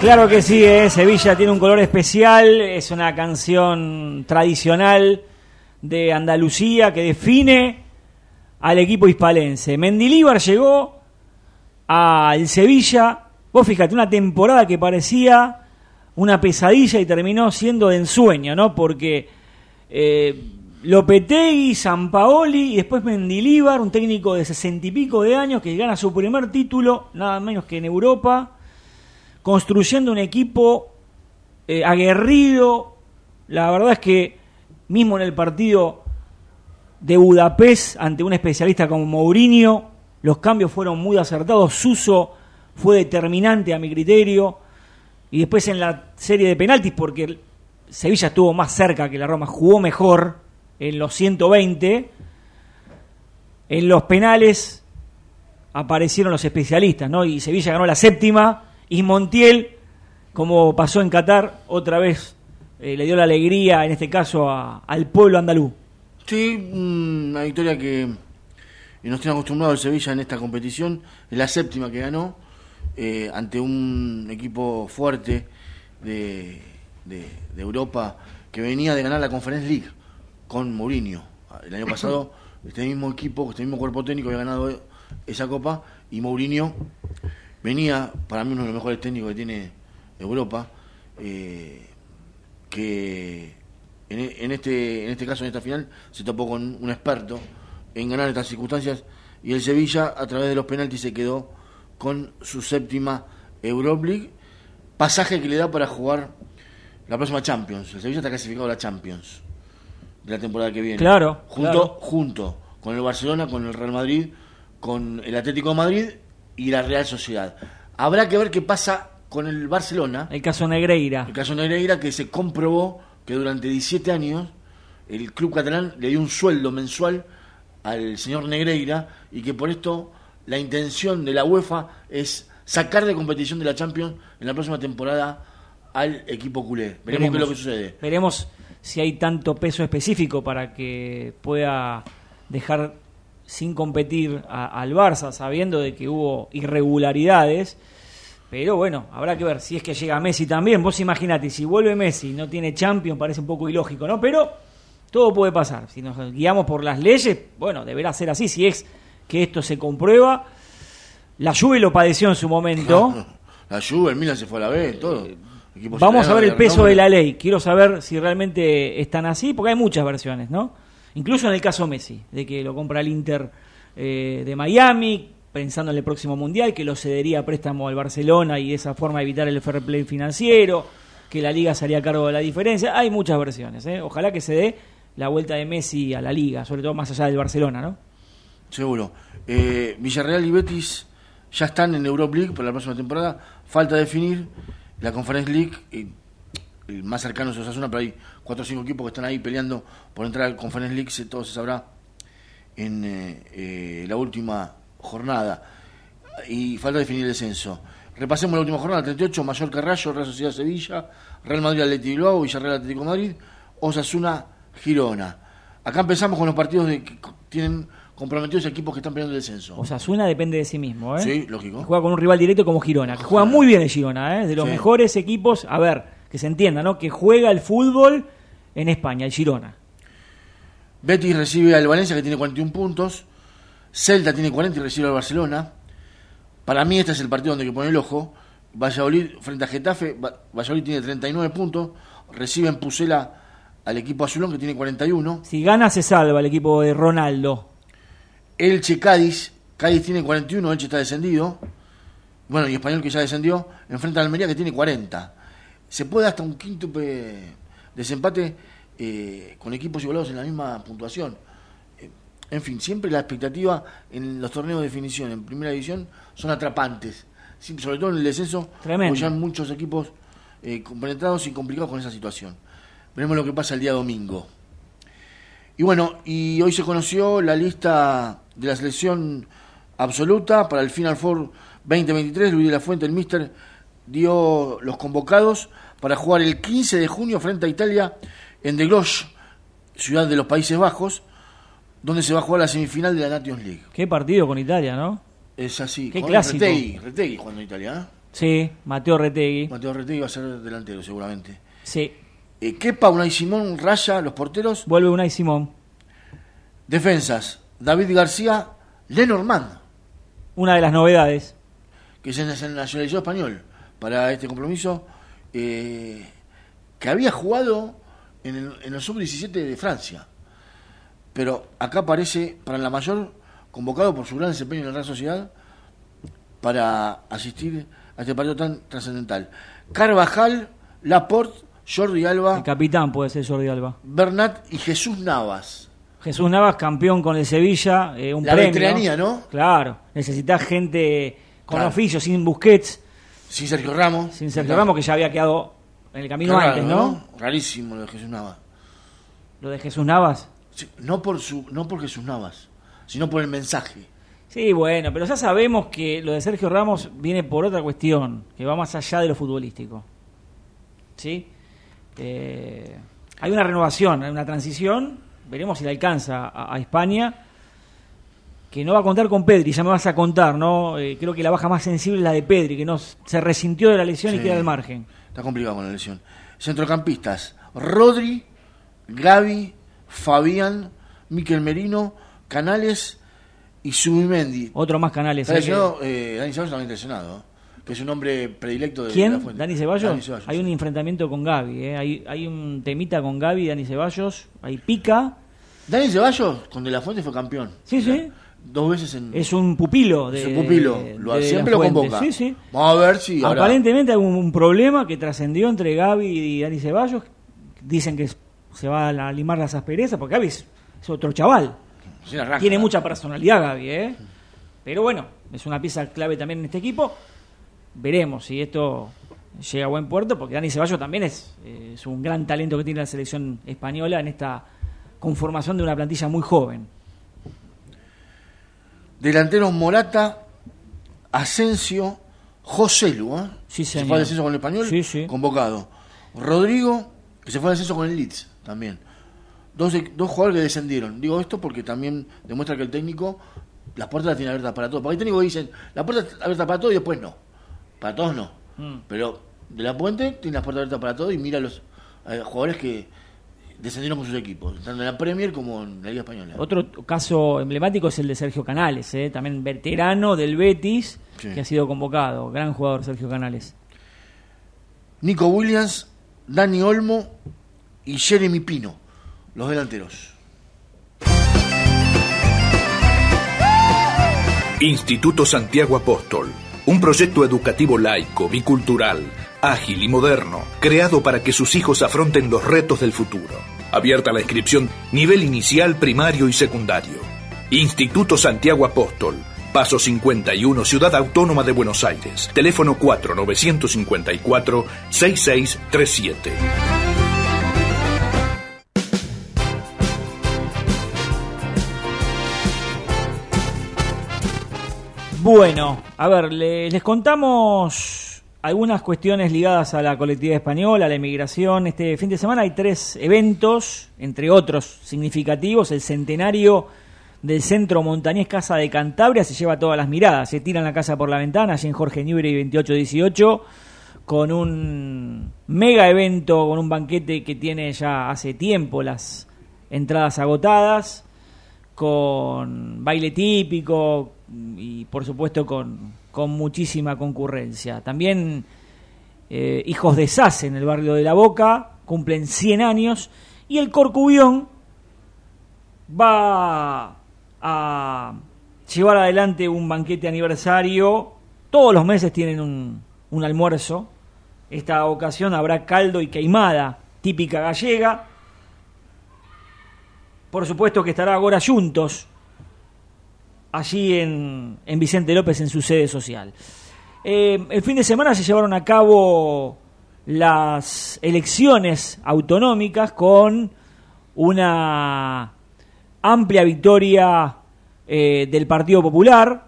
Speaker 2: Claro que sí, ¿eh? Sevilla tiene un color especial, es una canción tradicional de Andalucía que define al equipo hispalense. Mendilíbar llegó al Sevilla, vos fíjate, una temporada que parecía una pesadilla y terminó siendo de ensueño, ¿no? Porque eh, Lopetegui, Sampaoli y después Mendilíbar, un técnico de sesenta y pico de años que gana su primer título, nada menos que en Europa, construyendo un equipo eh, aguerrido. La verdad es que mismo en el partido de Budapest ante un especialista como Mourinho, los cambios fueron muy acertados. Suso fue determinante a mi criterio. Y después en la serie de penaltis, porque Sevilla estuvo más cerca que la Roma, jugó mejor en los 120. En los penales aparecieron los especialistas, ¿no? Y Sevilla ganó la séptima. Y Montiel, como pasó en Qatar, otra vez eh, le dio la alegría, en este caso, a- al pueblo andaluz.
Speaker 4: Sí, mm, una victoria que nos tiene acostumbrado el Sevilla en esta competición, es la séptima que ganó, eh, ante un equipo fuerte de, de- de Europa que venía de ganar la Conference League con Mourinho. El año pasado, este mismo equipo, este mismo cuerpo técnico había ganado esa copa y Mourinho venía, para mí uno de los mejores técnicos que tiene Europa, eh, que en, e- en este en este caso en esta final se topó con un experto en ganar estas circunstancias y el Sevilla a través de los penaltis se quedó con su séptima Europa League pasaje que le da para jugar la próxima Champions el Sevilla está clasificado a la Champions de la temporada que viene
Speaker 2: Claro,
Speaker 4: junto
Speaker 2: claro.
Speaker 4: junto con el Barcelona con el Real Madrid con el Atlético de Madrid y la Real Sociedad habrá que ver qué pasa con el Barcelona
Speaker 2: El caso Negreira.
Speaker 4: el caso Negreira, que se comprobó que durante 17 años el club catalán le dio un sueldo mensual al señor Negreira y que por esto la intención de la UEFA es sacar de competición de la Champions en la próxima temporada al equipo culé. Veremos, qué es lo que sucede.
Speaker 2: Veremos si hay tanto peso específico para que pueda dejar sin competir a- al Barça, sabiendo de que hubo irregularidades. Pero bueno, habrá que ver si es que llega Messi también. Vos imaginate, si vuelve Messi y no tiene Champions, parece un poco ilógico, ¿no? Pero todo puede pasar. Si nos guiamos por las leyes, bueno, deberá ser así. Si es que esto se comprueba, la Juve lo padeció en su momento.
Speaker 4: La Juve, el Milan se fue a la B, todo. Equipos
Speaker 2: Vamos a ver el peso de la ley. Quiero saber si realmente están así, porque hay muchas versiones, ¿no? Incluso en el caso Messi, de que lo compra el Inter eh, de Miami, pensando en el próximo Mundial, que lo cedería a préstamo al Barcelona y de esa forma evitar el fair play financiero, que la Liga se haría cargo de la diferencia. Hay muchas versiones, ¿eh? Ojalá que se dé la vuelta de Messi a la Liga, sobre todo más allá del Barcelona, ¿no?
Speaker 4: Seguro. Eh, Villarreal y Betis ya están en Europa League para la próxima temporada. Falta definir la Conference League. y el más cercano es Osasuna, pero hay cuatro o cinco equipos que están ahí peleando por entrar al Conference League. Se, todo se sabrá en eh, eh, la última jornada. Y falta definir el descenso. Repasemos la última jornada: 38, Mallorca Rayo, Real Sociedad Sevilla, Real Madrid Atlético Bilbao, Villarreal Atlético Madrid, Osasuna Girona. Acá empezamos con los partidos de, que tienen comprometidos equipos que están peleando el descenso.
Speaker 2: Osasuna depende de sí mismo, ¿eh?
Speaker 4: Sí, lógico.
Speaker 2: Juega con un rival directo como Girona, que juega muy bien el Girona, ¿eh? de los
Speaker 4: Sí.
Speaker 2: mejores equipos. A ver, que se entienda, ¿no? Que juega el fútbol en España, el Girona.
Speaker 4: Betis recibe al Valencia que tiene 41 puntos. Celta tiene 40 y recibe al Barcelona. Para mí este es el partido donde hay que poner el ojo. Valladolid frente a Getafe. Va- Valladolid tiene 39 puntos. Recibe en Pusela al equipo azulón que tiene 41.
Speaker 2: Si gana, se salva el equipo de Ronaldo.
Speaker 4: Elche Cádiz. Cádiz tiene 41. Elche está descendido. Bueno, y Español que ya descendió. Enfrenta a Almería que tiene 40. Se puede hasta un quíntuple desempate eh, con equipos igualados en la misma puntuación. Eh, en fin, siempre la expectativa en los torneos de definición en primera división son atrapantes. Sí, sobre todo en el descenso,
Speaker 2: Tremendo.
Speaker 4: ya muchos equipos eh, compenetrados y complicados con esa situación. Veremos lo que pasa el día domingo. Y bueno, y hoy se conoció la lista de la selección absoluta para el Final Four 2023. Luis de la Fuente, el Mister, dio los convocados para jugar el 15 de junio frente a Italia en De Gloche, ciudad de los Países Bajos, donde se va a jugar la semifinal de la Nations League.
Speaker 2: Qué partido con Italia, ¿no?
Speaker 4: Es así.
Speaker 2: Qué
Speaker 4: con
Speaker 2: clásico.
Speaker 4: Retegui, Retegui jugando en Italia. ¿eh?
Speaker 2: Sí, Mateo Retegui.
Speaker 4: Mateo Retegui va a ser delantero seguramente.
Speaker 2: Sí.
Speaker 4: Eh, Kepa, Unai Simón, Raya, los porteros.
Speaker 2: Vuelve Unai Simón.
Speaker 4: Defensas, David García, Lenormand.
Speaker 2: Una de las novedades.
Speaker 4: que se nacionalizó español para este compromiso, eh, que había jugado en el, en el sub-17 de Francia. Pero acá aparece para la mayor, convocado por su gran desempeño en la Real Sociedad, para asistir a este partido tan trascendental. Carvajal, Laporte, Jordi Alba,
Speaker 2: El capitán puede ser Jordi Alba.
Speaker 4: Bernat y Jesús Navas.
Speaker 2: Jesús Navas, campeón con el Sevilla, eh, un
Speaker 4: La
Speaker 2: premio.
Speaker 4: veteranía, ¿no?
Speaker 2: Claro, necesitas gente con
Speaker 4: Claro.
Speaker 2: oficio, sin Busquets,
Speaker 4: Sin Sergio Ramos.
Speaker 2: sin Sergio. Ramos, que ya había quedado en el camino antes, ¿no?
Speaker 4: Rarísimo lo de Jesús Navas.
Speaker 2: Lo de Jesús Navas.
Speaker 4: Sí, no por su no por Jesús Navas, sino por el mensaje.
Speaker 2: Sí, bueno, pero ya sabemos que lo de Sergio Ramos viene por otra cuestión, que va más allá de lo futbolístico. ¿Sí? Eh, hay una renovación, hay una transición, veremos si le alcanza a, a España, que no va a contar con Pedri, ya me vas a contar, ¿no? Eh, creo que la baja más sensible es la de Pedri, que no se resintió de la lesión y queda al margen.
Speaker 4: Está complicado con la lesión. Centrocampistas: Rodri, Gaby, Fabián, Miquel Merino, Canales y Subimendi.
Speaker 2: Otro más canales.
Speaker 4: Está
Speaker 2: ¿eh? que-
Speaker 4: eh, Dani Ceballos también está lesionado, que es un hombre predilecto de la
Speaker 2: ¿Quién?
Speaker 4: fuente.
Speaker 2: ¿Dani Ceballos?
Speaker 4: Dani Ceballos,
Speaker 2: hay un enfrentamiento con Gaby, ¿eh? hay, hay un temita con Gaby, Dani Ceballos, hay pica.
Speaker 4: Dani Ceballos con De La Fuente fue campeón.
Speaker 2: Sí, sí.
Speaker 4: Dos veces en.
Speaker 2: Es un pupilo de
Speaker 4: Su pupilo.
Speaker 2: de-
Speaker 4: Lo-
Speaker 2: de
Speaker 4: siempre lo convoca.
Speaker 2: Sí, sí.
Speaker 4: Vamos a ver si.
Speaker 2: Aparentemente hay un, un problema que trascendió entre Gaby y Dani Ceballos. Dicen que se va a limar las asperezas, porque Gaby es, es otro chaval.
Speaker 4: Sí, arranca.
Speaker 2: Tiene mucha personalidad Gaby, ¿eh? Pero bueno, es una pieza clave también en este equipo. Veremos si esto llega a buen puerto, porque Dani Ceballos también es, eh, es un gran talento que tiene la selección española en esta conformación de una plantilla muy joven.
Speaker 4: Delanteros Morata, Asensio, José Lu, ¿eh?
Speaker 2: Sí,
Speaker 4: Se fue al descenso con el español,
Speaker 2: Sí, sí.
Speaker 4: convocado. Rodrigo, que se fue al descenso con el Leeds también. Dos, dos jugadores que descendieron. Digo esto porque también demuestra que el técnico las puertas las tiene abiertas para todos. Porque hay técnicos que dicen, la puerta está abierta para todos y después no. Para todos no.
Speaker 2: Mm.
Speaker 4: Pero de la puente tiene las puertas abiertas para todos y mira a los eh, jugadores que descendieron con sus equipos, tanto en la Premier como en la Liga Española.
Speaker 2: Otro caso emblemático es el de Sergio Canales, ¿eh? también veterano del Betis,
Speaker 4: Sí.
Speaker 2: que ha sido convocado. Gran jugador Sergio Canales.
Speaker 4: Nico Williams, Dani Olmo y Jeremy Pino, los delanteros.
Speaker 8: Instituto Santiago Apóstol, un proyecto educativo laico, bicultural, ágil y moderno, creado para que sus hijos afronten los retos del futuro. Abierta la inscripción nivel inicial, primario y secundario. Instituto Santiago Apóstol, Paso 51, Ciudad Autónoma de Buenos Aires. Teléfono 4-954-6637.
Speaker 2: Bueno, a ver, le- les contamos algunas cuestiones ligadas a la colectividad española, a la inmigración. Este fin de semana hay tres eventos, entre otros significativos. El centenario del Centro Montañés Casa de Cantabria se lleva todas las miradas. Se tiran la casa por la ventana, allí en Jorge Newbery 2818, con un mega evento con un banquete que tiene ya hace tiempo las entradas agotadas, con baile típico y por supuesto con, con muchísima concurrencia. También eh, Hijos de Sas en el barrio de La Boca cumplen 100 años y el Corcubión va a llevar adelante un banquete aniversario. Todos los meses tienen un, un almuerzo. Esta ocasión habrá caldo y queimada típica gallega. Por supuesto que estará Agora Juntos, allí en, en Vicente López, en su sede social. Eh, el fin de semana se llevaron a cabo las elecciones autonómicas con una amplia victoria eh, del Partido Popular,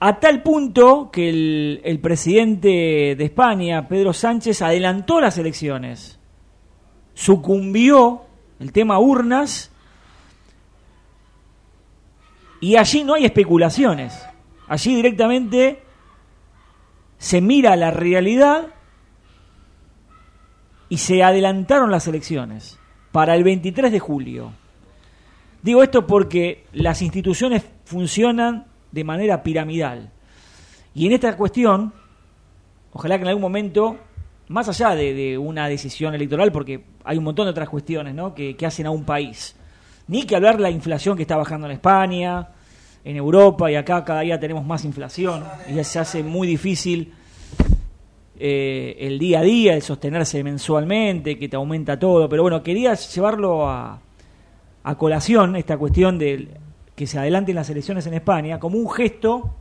Speaker 2: a tal punto que el, el presidente de España, Pedro Sánchez, adelantó las elecciones, sucumbió el tema urnas y allí no hay especulaciones. Allí directamente se mira la realidad y se adelantaron las elecciones para el 23 de julio. Digo esto porque las instituciones funcionan de manera piramidal. Y en esta cuestión, ojalá que en algún momento, más allá de, una decisión electoral, porque hay un montón de otras cuestiones ¿no? que, que hacen a un país, ni que hablar la inflación que está bajando en España, en Europa y acá cada día tenemos más inflación y ya se hace muy difícil eh, el día a día, el sostenerse mensualmente, que te aumenta todo. Pero bueno, quería llevarlo a, a colación esta cuestión de que se adelanten las elecciones en España como un gesto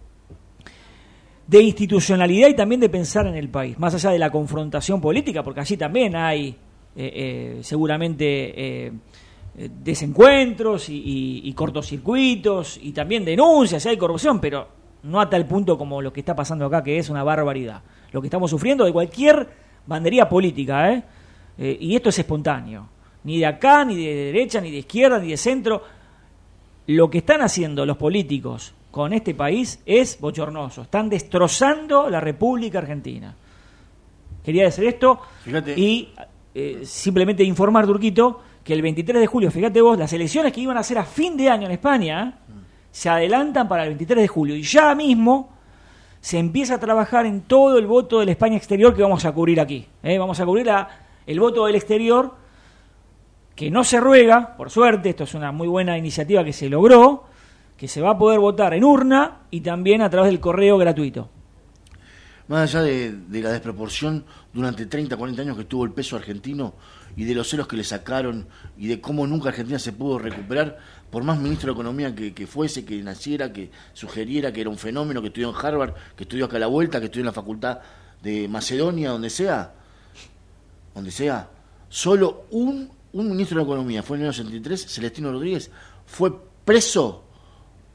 Speaker 2: de institucionalidad y también de pensar en el país, más allá de la confrontación política, porque allí también hay eh, eh, seguramente desencuentros y, y- y cortocircuitos y también denuncias, y hay corrupción, pero no a tal punto como lo que está pasando acá, que es una barbaridad. Lo que estamos sufriendo de cualquier bandería política, ¿eh? Eh, y esto es espontáneo. Ni de acá, ni de derecha, ni de izquierda, ni de centro. Lo que están haciendo los políticos con este país es bochornoso. Están destrozando la República Argentina. Quería decir esto
Speaker 4: Fíjate.
Speaker 2: y eh, simplemente informar, Turquito, que el 23 de julio, fíjate vos, las elecciones que iban a ser a fin de año en España se adelantan para el 23 de julio y ya mismo se empieza a trabajar en todo el voto del España exterior que vamos a cubrir aquí. ¿eh? Vamos a cubrir la- el voto del exterior que no se ruega, por suerte, esto es una muy buena iniciativa que se logró, que se va a poder votar en urna y también a través del correo gratuito.
Speaker 4: Más allá de, de la desproporción durante 30, 40 años que tuvo el peso argentino y de los celos que le sacaron y de cómo nunca Argentina se pudo recuperar, por más ministro de Economía que, que fuese, que naciera, que sugeriera que era un fenómeno, que estudió en Harvard, que estudió acá a la vuelta, que estudió en la facultad de Macedonia, donde sea, donde sea, solo un, un ministro de Economía, fue en el año 63, Celestino Rodríguez, fue preso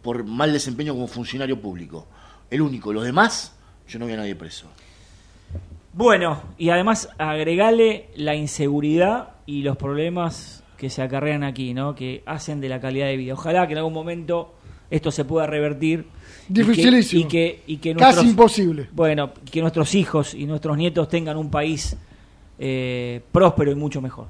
Speaker 4: por mal desempeño como funcionario público. El único, los demás, yo no vi a nadie preso.
Speaker 2: Bueno, y además agregale la inseguridad y los problemas que se acarrean aquí, ¿no? Que hacen de la calidad de vida. Ojalá que en algún momento esto se pueda revertir. y que-
Speaker 3: Dificilísimo.
Speaker 2: Y que, y que
Speaker 3: Casi
Speaker 2: nuestros-
Speaker 3: imposible.
Speaker 2: Bueno, que nuestros hijos y nuestros nietos tengan un país eh, próspero y mucho mejor.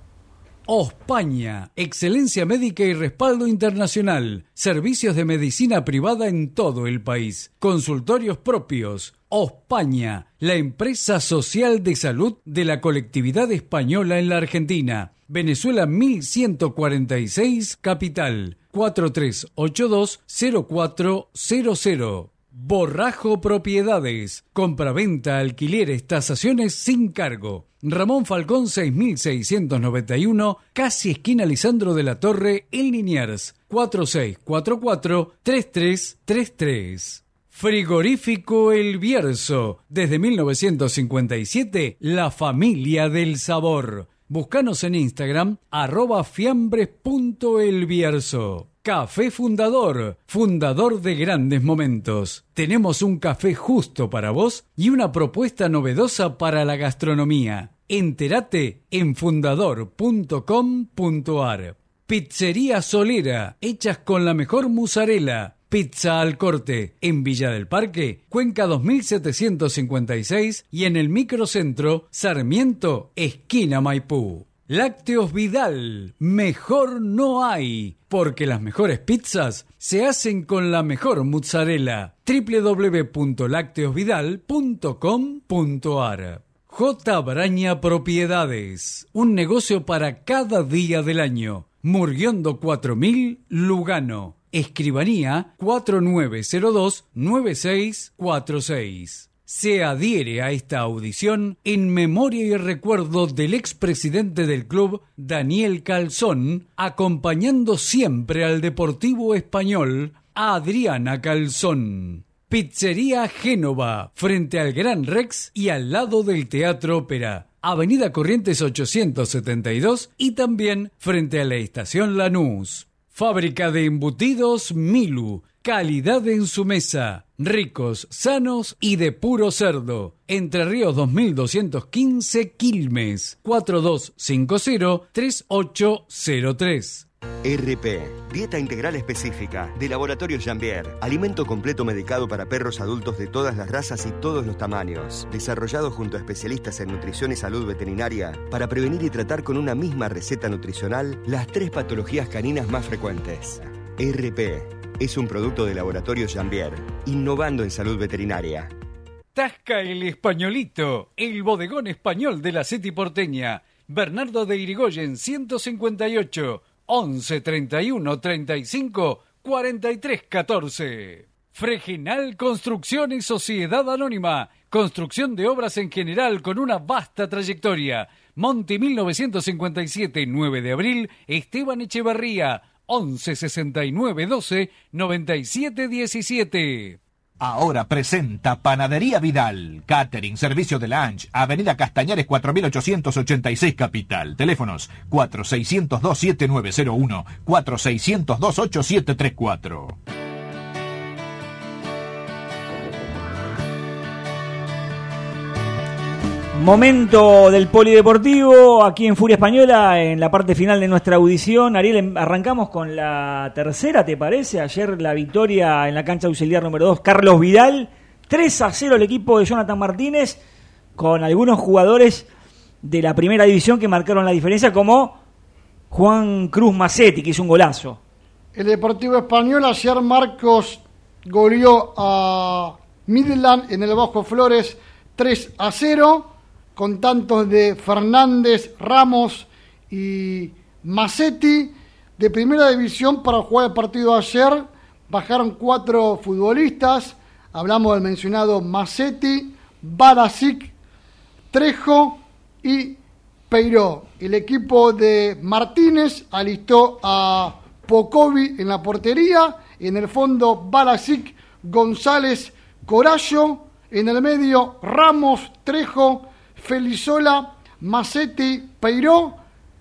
Speaker 5: Ospaña, excelencia médica y respaldo internacional. Servicios de medicina privada en todo el país. Consultorios propios. Ospaña, la empresa social de salud de la colectividad española en la Argentina. Venezuela 1146, capital. 4382-0400. Borrajo Propiedades. Compraventa, alquileres, tasaciones sin cargo. Ramón Falcón 6691, casi esquina Lisandro de la Torre, en Liniers. 4644-3333. Frigorífico El Bierzo. Desde 1957, la familia del sabor. Búscanos en Instagram, arroba fiambres.elbierzo. Café Fundador, fundador de grandes momentos. Tenemos un café justo para vos y una propuesta novedosa para la gastronomía. Entérate en fundador.com.ar. Pizzería Solera, hechas con la mejor mozzarella. Pizza al Corte, en Villa del Parque, Cuenca 2756 y en el microcentro Sarmiento, esquina Maipú. Lácteos Vidal, mejor no hay, porque las mejores pizzas se hacen con la mejor mozzarella. www.lácteosvidal.com.ar J. Braña Propiedades, un negocio para cada día del año. Murguiondo 4000, Lugano. Escribanía 4902-9646. Se adhiere a esta audición en memoria y recuerdo del expresidente del club, Daniel Calzón, acompañando siempre al Deportivo Español, Adriana Calzón. Pizzería Génova, frente al Gran Rex y al lado del Teatro Ópera. Avenida Corrientes 872 y también frente a la Estación Lanús. Fábrica de embutidos Milu. Calidad en su mesa. Ricos, sanos y de puro cerdo. Entre Ríos 2215 Quilmes. 4250-3803.
Speaker 12: RP, Dieta Integral Específica, de Laboratorio Jambier. Alimento completo medicado para perros adultos de todas las razas y todos los tamaños. Desarrollado junto a especialistas en nutrición y salud veterinaria para prevenir y tratar con una misma receta nutricional las tres patologías caninas más frecuentes. RP es un producto de Laboratorio Jambier, innovando en salud veterinaria.
Speaker 5: Tasca el Españolito, el bodegón español de la City porteña. Bernardo de Irigoyen 158 11 31 35 43 14. Freginal Construcción y Sociedad Anónima. Construcción de obras en general con una vasta trayectoria. Monte 1957, 9 de abril, Esteban Echevarría, 11 69 12 97 17.
Speaker 8: Ahora presenta Panadería Vidal, Catering, Servicio de Lunch, Avenida Castañares 4886 Capital. Teléfonos 4602-7901, 4602-8734.
Speaker 2: Momento del polideportivo aquí en Furia Española, en la parte final de nuestra audición. Ariel, em- arrancamos con la tercera, ¿te parece? Ayer la victoria en la cancha auxiliar número 2, Carlos Vidal. 3 a 0 el equipo de Jonathan Martínez, con algunos jugadores de la primera división que marcaron la diferencia, como Juan Cruz Macetti, que hizo un golazo.
Speaker 3: El Deportivo Español ayer Marcos goleó a Midland en el Bajo Flores 3 a 0 con tantos de Fernández, Ramos y Macetti. De primera división para jugar el partido ayer bajaron cuatro futbolistas. Hablamos del mencionado Macetti, Barasic, Trejo y Peiró. El equipo de Martínez alistó a Pocovi en la portería. En el fondo, Barasic, González, Corallo. En el medio, Ramos, Trejo, Felizola, Macetti, Peiró,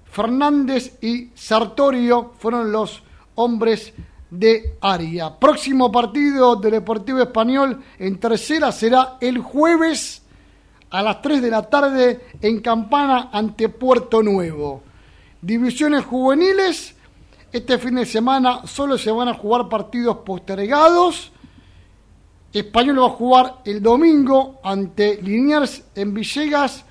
Speaker 3: Fernández y Sartorio fueron los hombres de área. Próximo partido del Deportivo Español en tercera será el jueves a las 3 de la tarde en Campana ante Puerto Nuevo. Divisiones juveniles, este fin de semana solo se van a jugar partidos postergados. Español va a jugar el domingo ante Liniers en Villegas.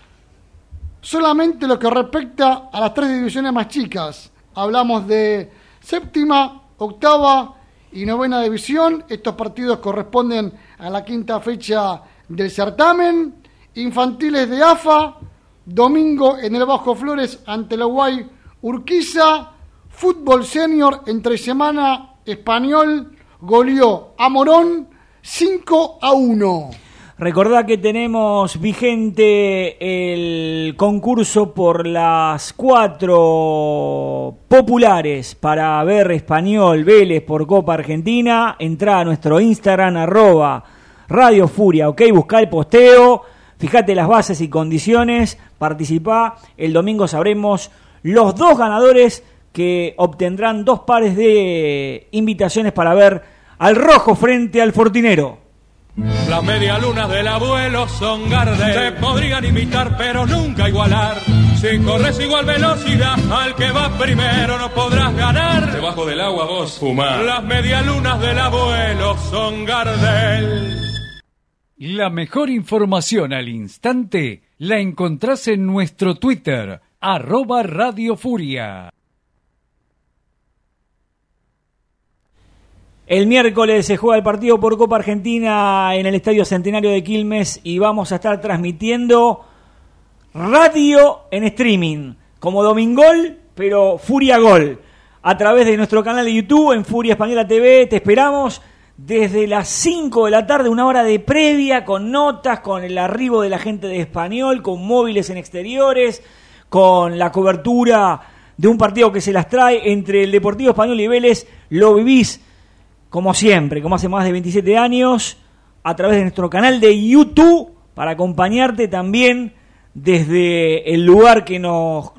Speaker 3: Solamente lo que respecta a las tres divisiones más chicas. Hablamos de séptima, octava y novena división. Estos partidos corresponden a la quinta fecha del certamen. Infantiles de AFA, domingo en el Bajo Flores ante la Guay Urquiza. Fútbol senior entre semana español goleó a Morón 5 a 1.
Speaker 2: Recordá que tenemos vigente el concurso por las cuatro populares para ver español Vélez por Copa Argentina. Entrá a nuestro Instagram arroba Radio Furia, ok, buscá el posteo, fíjate las bases y condiciones, participá. El domingo sabremos los dos ganadores que obtendrán dos pares de invitaciones para ver al rojo frente al fortinero.
Speaker 13: Las medialunas del abuelo son Gardel. Se podrían imitar, pero nunca igualar. Si corres igual velocidad al que va primero, no podrás ganar. Debajo del agua vos fumar. Las medialunas del abuelo son Gardel.
Speaker 5: La mejor información al instante la encontrás en nuestro Twitter, arroba Radio Furia.
Speaker 2: El miércoles se juega el partido por Copa Argentina en el Estadio Centenario de Quilmes y vamos a estar transmitiendo radio en streaming, como Domingol, pero Furia Gol, a través de nuestro canal de YouTube en Furia Española TV. Te esperamos desde las 5 de la tarde, una hora de previa, con notas, con el arribo de la gente de español, con móviles en exteriores, con la cobertura de un partido que se las trae entre el Deportivo Español y Vélez. Lo vivís como siempre, como hace más de 27 años, a través de nuestro canal de YouTube, para acompañarte también desde el lugar que nos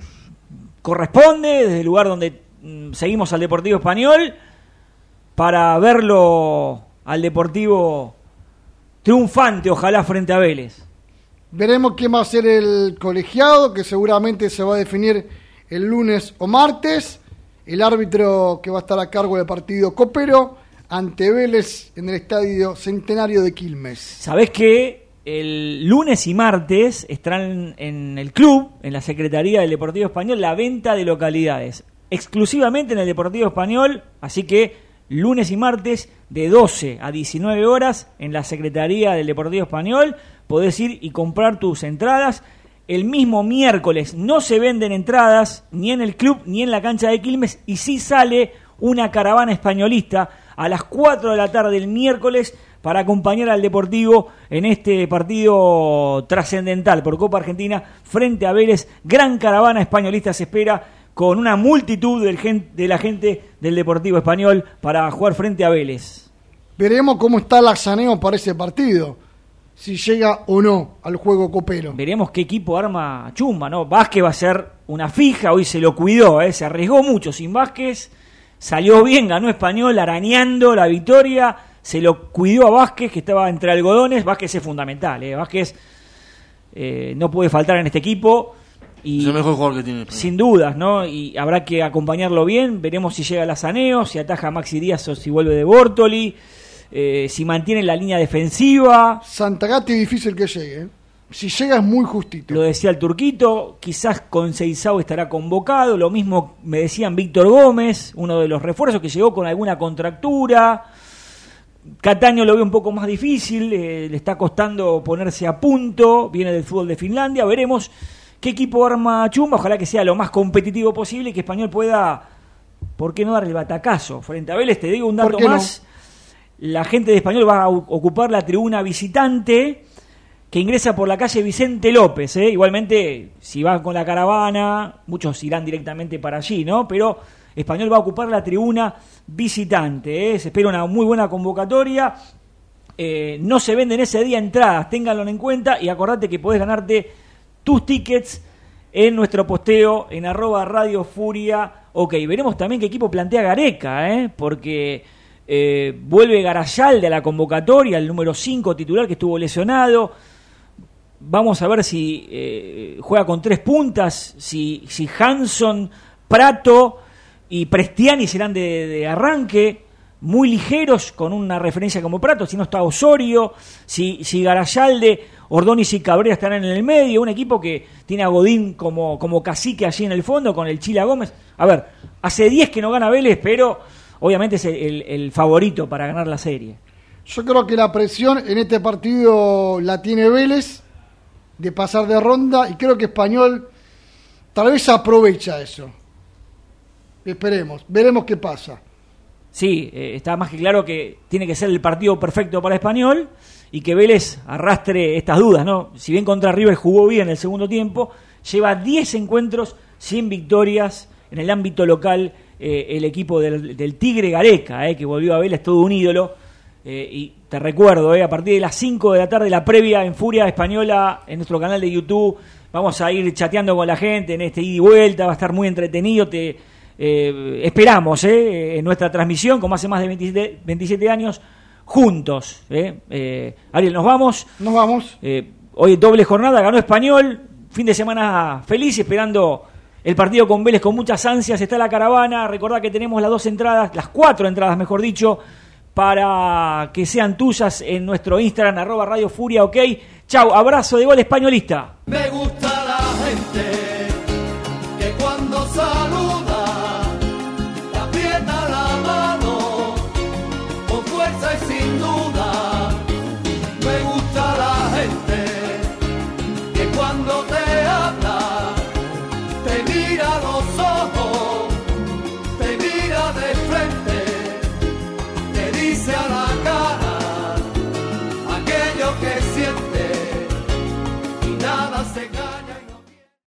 Speaker 2: corresponde, desde el lugar donde mm, seguimos al Deportivo Español, para verlo al Deportivo triunfante, ojalá, frente a Vélez.
Speaker 3: Veremos quién va a ser el colegiado, que seguramente se va a definir el lunes o martes. El árbitro que va a estar a cargo del partido Copero ante Vélez en el estadio Centenario de Quilmes.
Speaker 2: ¿Sabés que el lunes y martes estarán en el club, en la Secretaría del Deportivo Español, la venta de localidades? Exclusivamente en el Deportivo Español, así que lunes y martes de 12 a 19 horas en la Secretaría del Deportivo Español podés ir y comprar tus entradas. El mismo miércoles no se venden entradas ni en el club ni en la cancha de Quilmes y sí sale una caravana españolista a las 4 de la tarde el miércoles para acompañar al Deportivo en este partido trascendental por Copa Argentina frente a Vélez. Gran caravana españolista se espera con una multitud del de la gente del Deportivo Español para jugar frente a Vélez.
Speaker 3: Veremos cómo está el Axaneo para ese partido. Si llega o no al juego copero.
Speaker 2: Veremos qué equipo arma Chumba, ¿no? Vázquez va a ser una fija, hoy se lo cuidó, ¿eh? se arriesgó mucho sin Vázquez, salió bien, ganó Español arañando la victoria, se lo cuidó a Vázquez que estaba entre algodones, Vázquez es fundamental, ¿eh? Vázquez eh, no puede faltar en este equipo. Y
Speaker 4: Es el mejor jugador que tiene.
Speaker 2: sin dudas, ¿no? Y habrá que acompañarlo bien. Veremos si llega a Saneo, si ataja a Maxi Díaz o si vuelve de Bortoli, eh, si mantiene la línea defensiva.
Speaker 3: Santagati difícil que llegue. Si llega es muy justito.
Speaker 2: Lo decía el Turquito, quizás con Seizao estará convocado. Lo mismo me decían Víctor Gómez, uno de los refuerzos que llegó con alguna contractura. Cataño lo ve un poco más difícil, eh, le está costando ponerse a punto. Viene del fútbol de Finlandia. Veremos qué equipo arma Chumba. Ojalá que sea lo más competitivo posible y que Español pueda, ¿por qué no dar el batacazo? Frente a Vélez, te digo un
Speaker 3: ¿Por
Speaker 2: dato
Speaker 3: no?
Speaker 2: más. La gente de Español va a ocupar la tribuna visitante que ingresa por la calle Vicente López. ¿eh? Igualmente, si va con la caravana, muchos irán directamente para allí, ¿no? Pero Español va a ocupar la tribuna visitante. ¿eh? Se espera una muy buena convocatoria. Eh, no se venden ese día entradas, ténganlo en cuenta y acordate que podés ganarte tus tickets en nuestro posteo en arroba Radio Furia. Ok, veremos también qué equipo plantea Gareca, ¿eh? porque vuelve Garayalde a la convocatoria, el número 5 titular que estuvo lesionado. Vamos a ver si eh, juega con tres puntas, si, si Hanson, Prato y Prestiani serán de, arranque, muy ligeros, con una referencia como Prato, si no está Osorio, si, si Garayalde, Ordóñez y Cabrera estarán en el medio, un equipo que tiene a Godín como, como cacique allí en el fondo, con el Chila Gómez. A ver, hace 10 que no gana Vélez, pero obviamente es el, el- el favorito para ganar la serie.
Speaker 3: Yo creo que la presión en este partido la tiene Vélez de pasar de ronda y creo que Español tal vez aprovecha eso. Esperemos, veremos qué pasa.
Speaker 2: Sí, eh, está más que claro que tiene que ser el partido perfecto para Español y que Vélez arrastre estas dudas, ¿no? Si bien contra River jugó bien el segundo tiempo, lleva 10 encuentros sin victorias en el ámbito local eh, el equipo del, del Tigre Gareca, eh, que volvió a Vélez todo un ídolo. Eh, y te recuerdo, eh, a partir de las 5 de la tarde, la previa en Furia Española, en nuestro canal de YouTube, vamos a ir chateando con la gente en este ida y vuelta, va a estar muy entretenido, te eh, esperamos eh, en nuestra transmisión, como hace más de 27, 27 años, juntos. Eh, Ariel, nos vamos.
Speaker 3: Nos vamos.
Speaker 2: hoy doble jornada, ganó Español, fin de semana feliz, esperando el partido con Vélez con muchas ansias, está la caravana, recordad que tenemos las dos entradas, las cuatro entradas, mejor dicho para que sean tuyas en nuestro Instagram, arroba Radio Furia, ok. Chau, abrazo de gol españolista.
Speaker 6: Me gusta.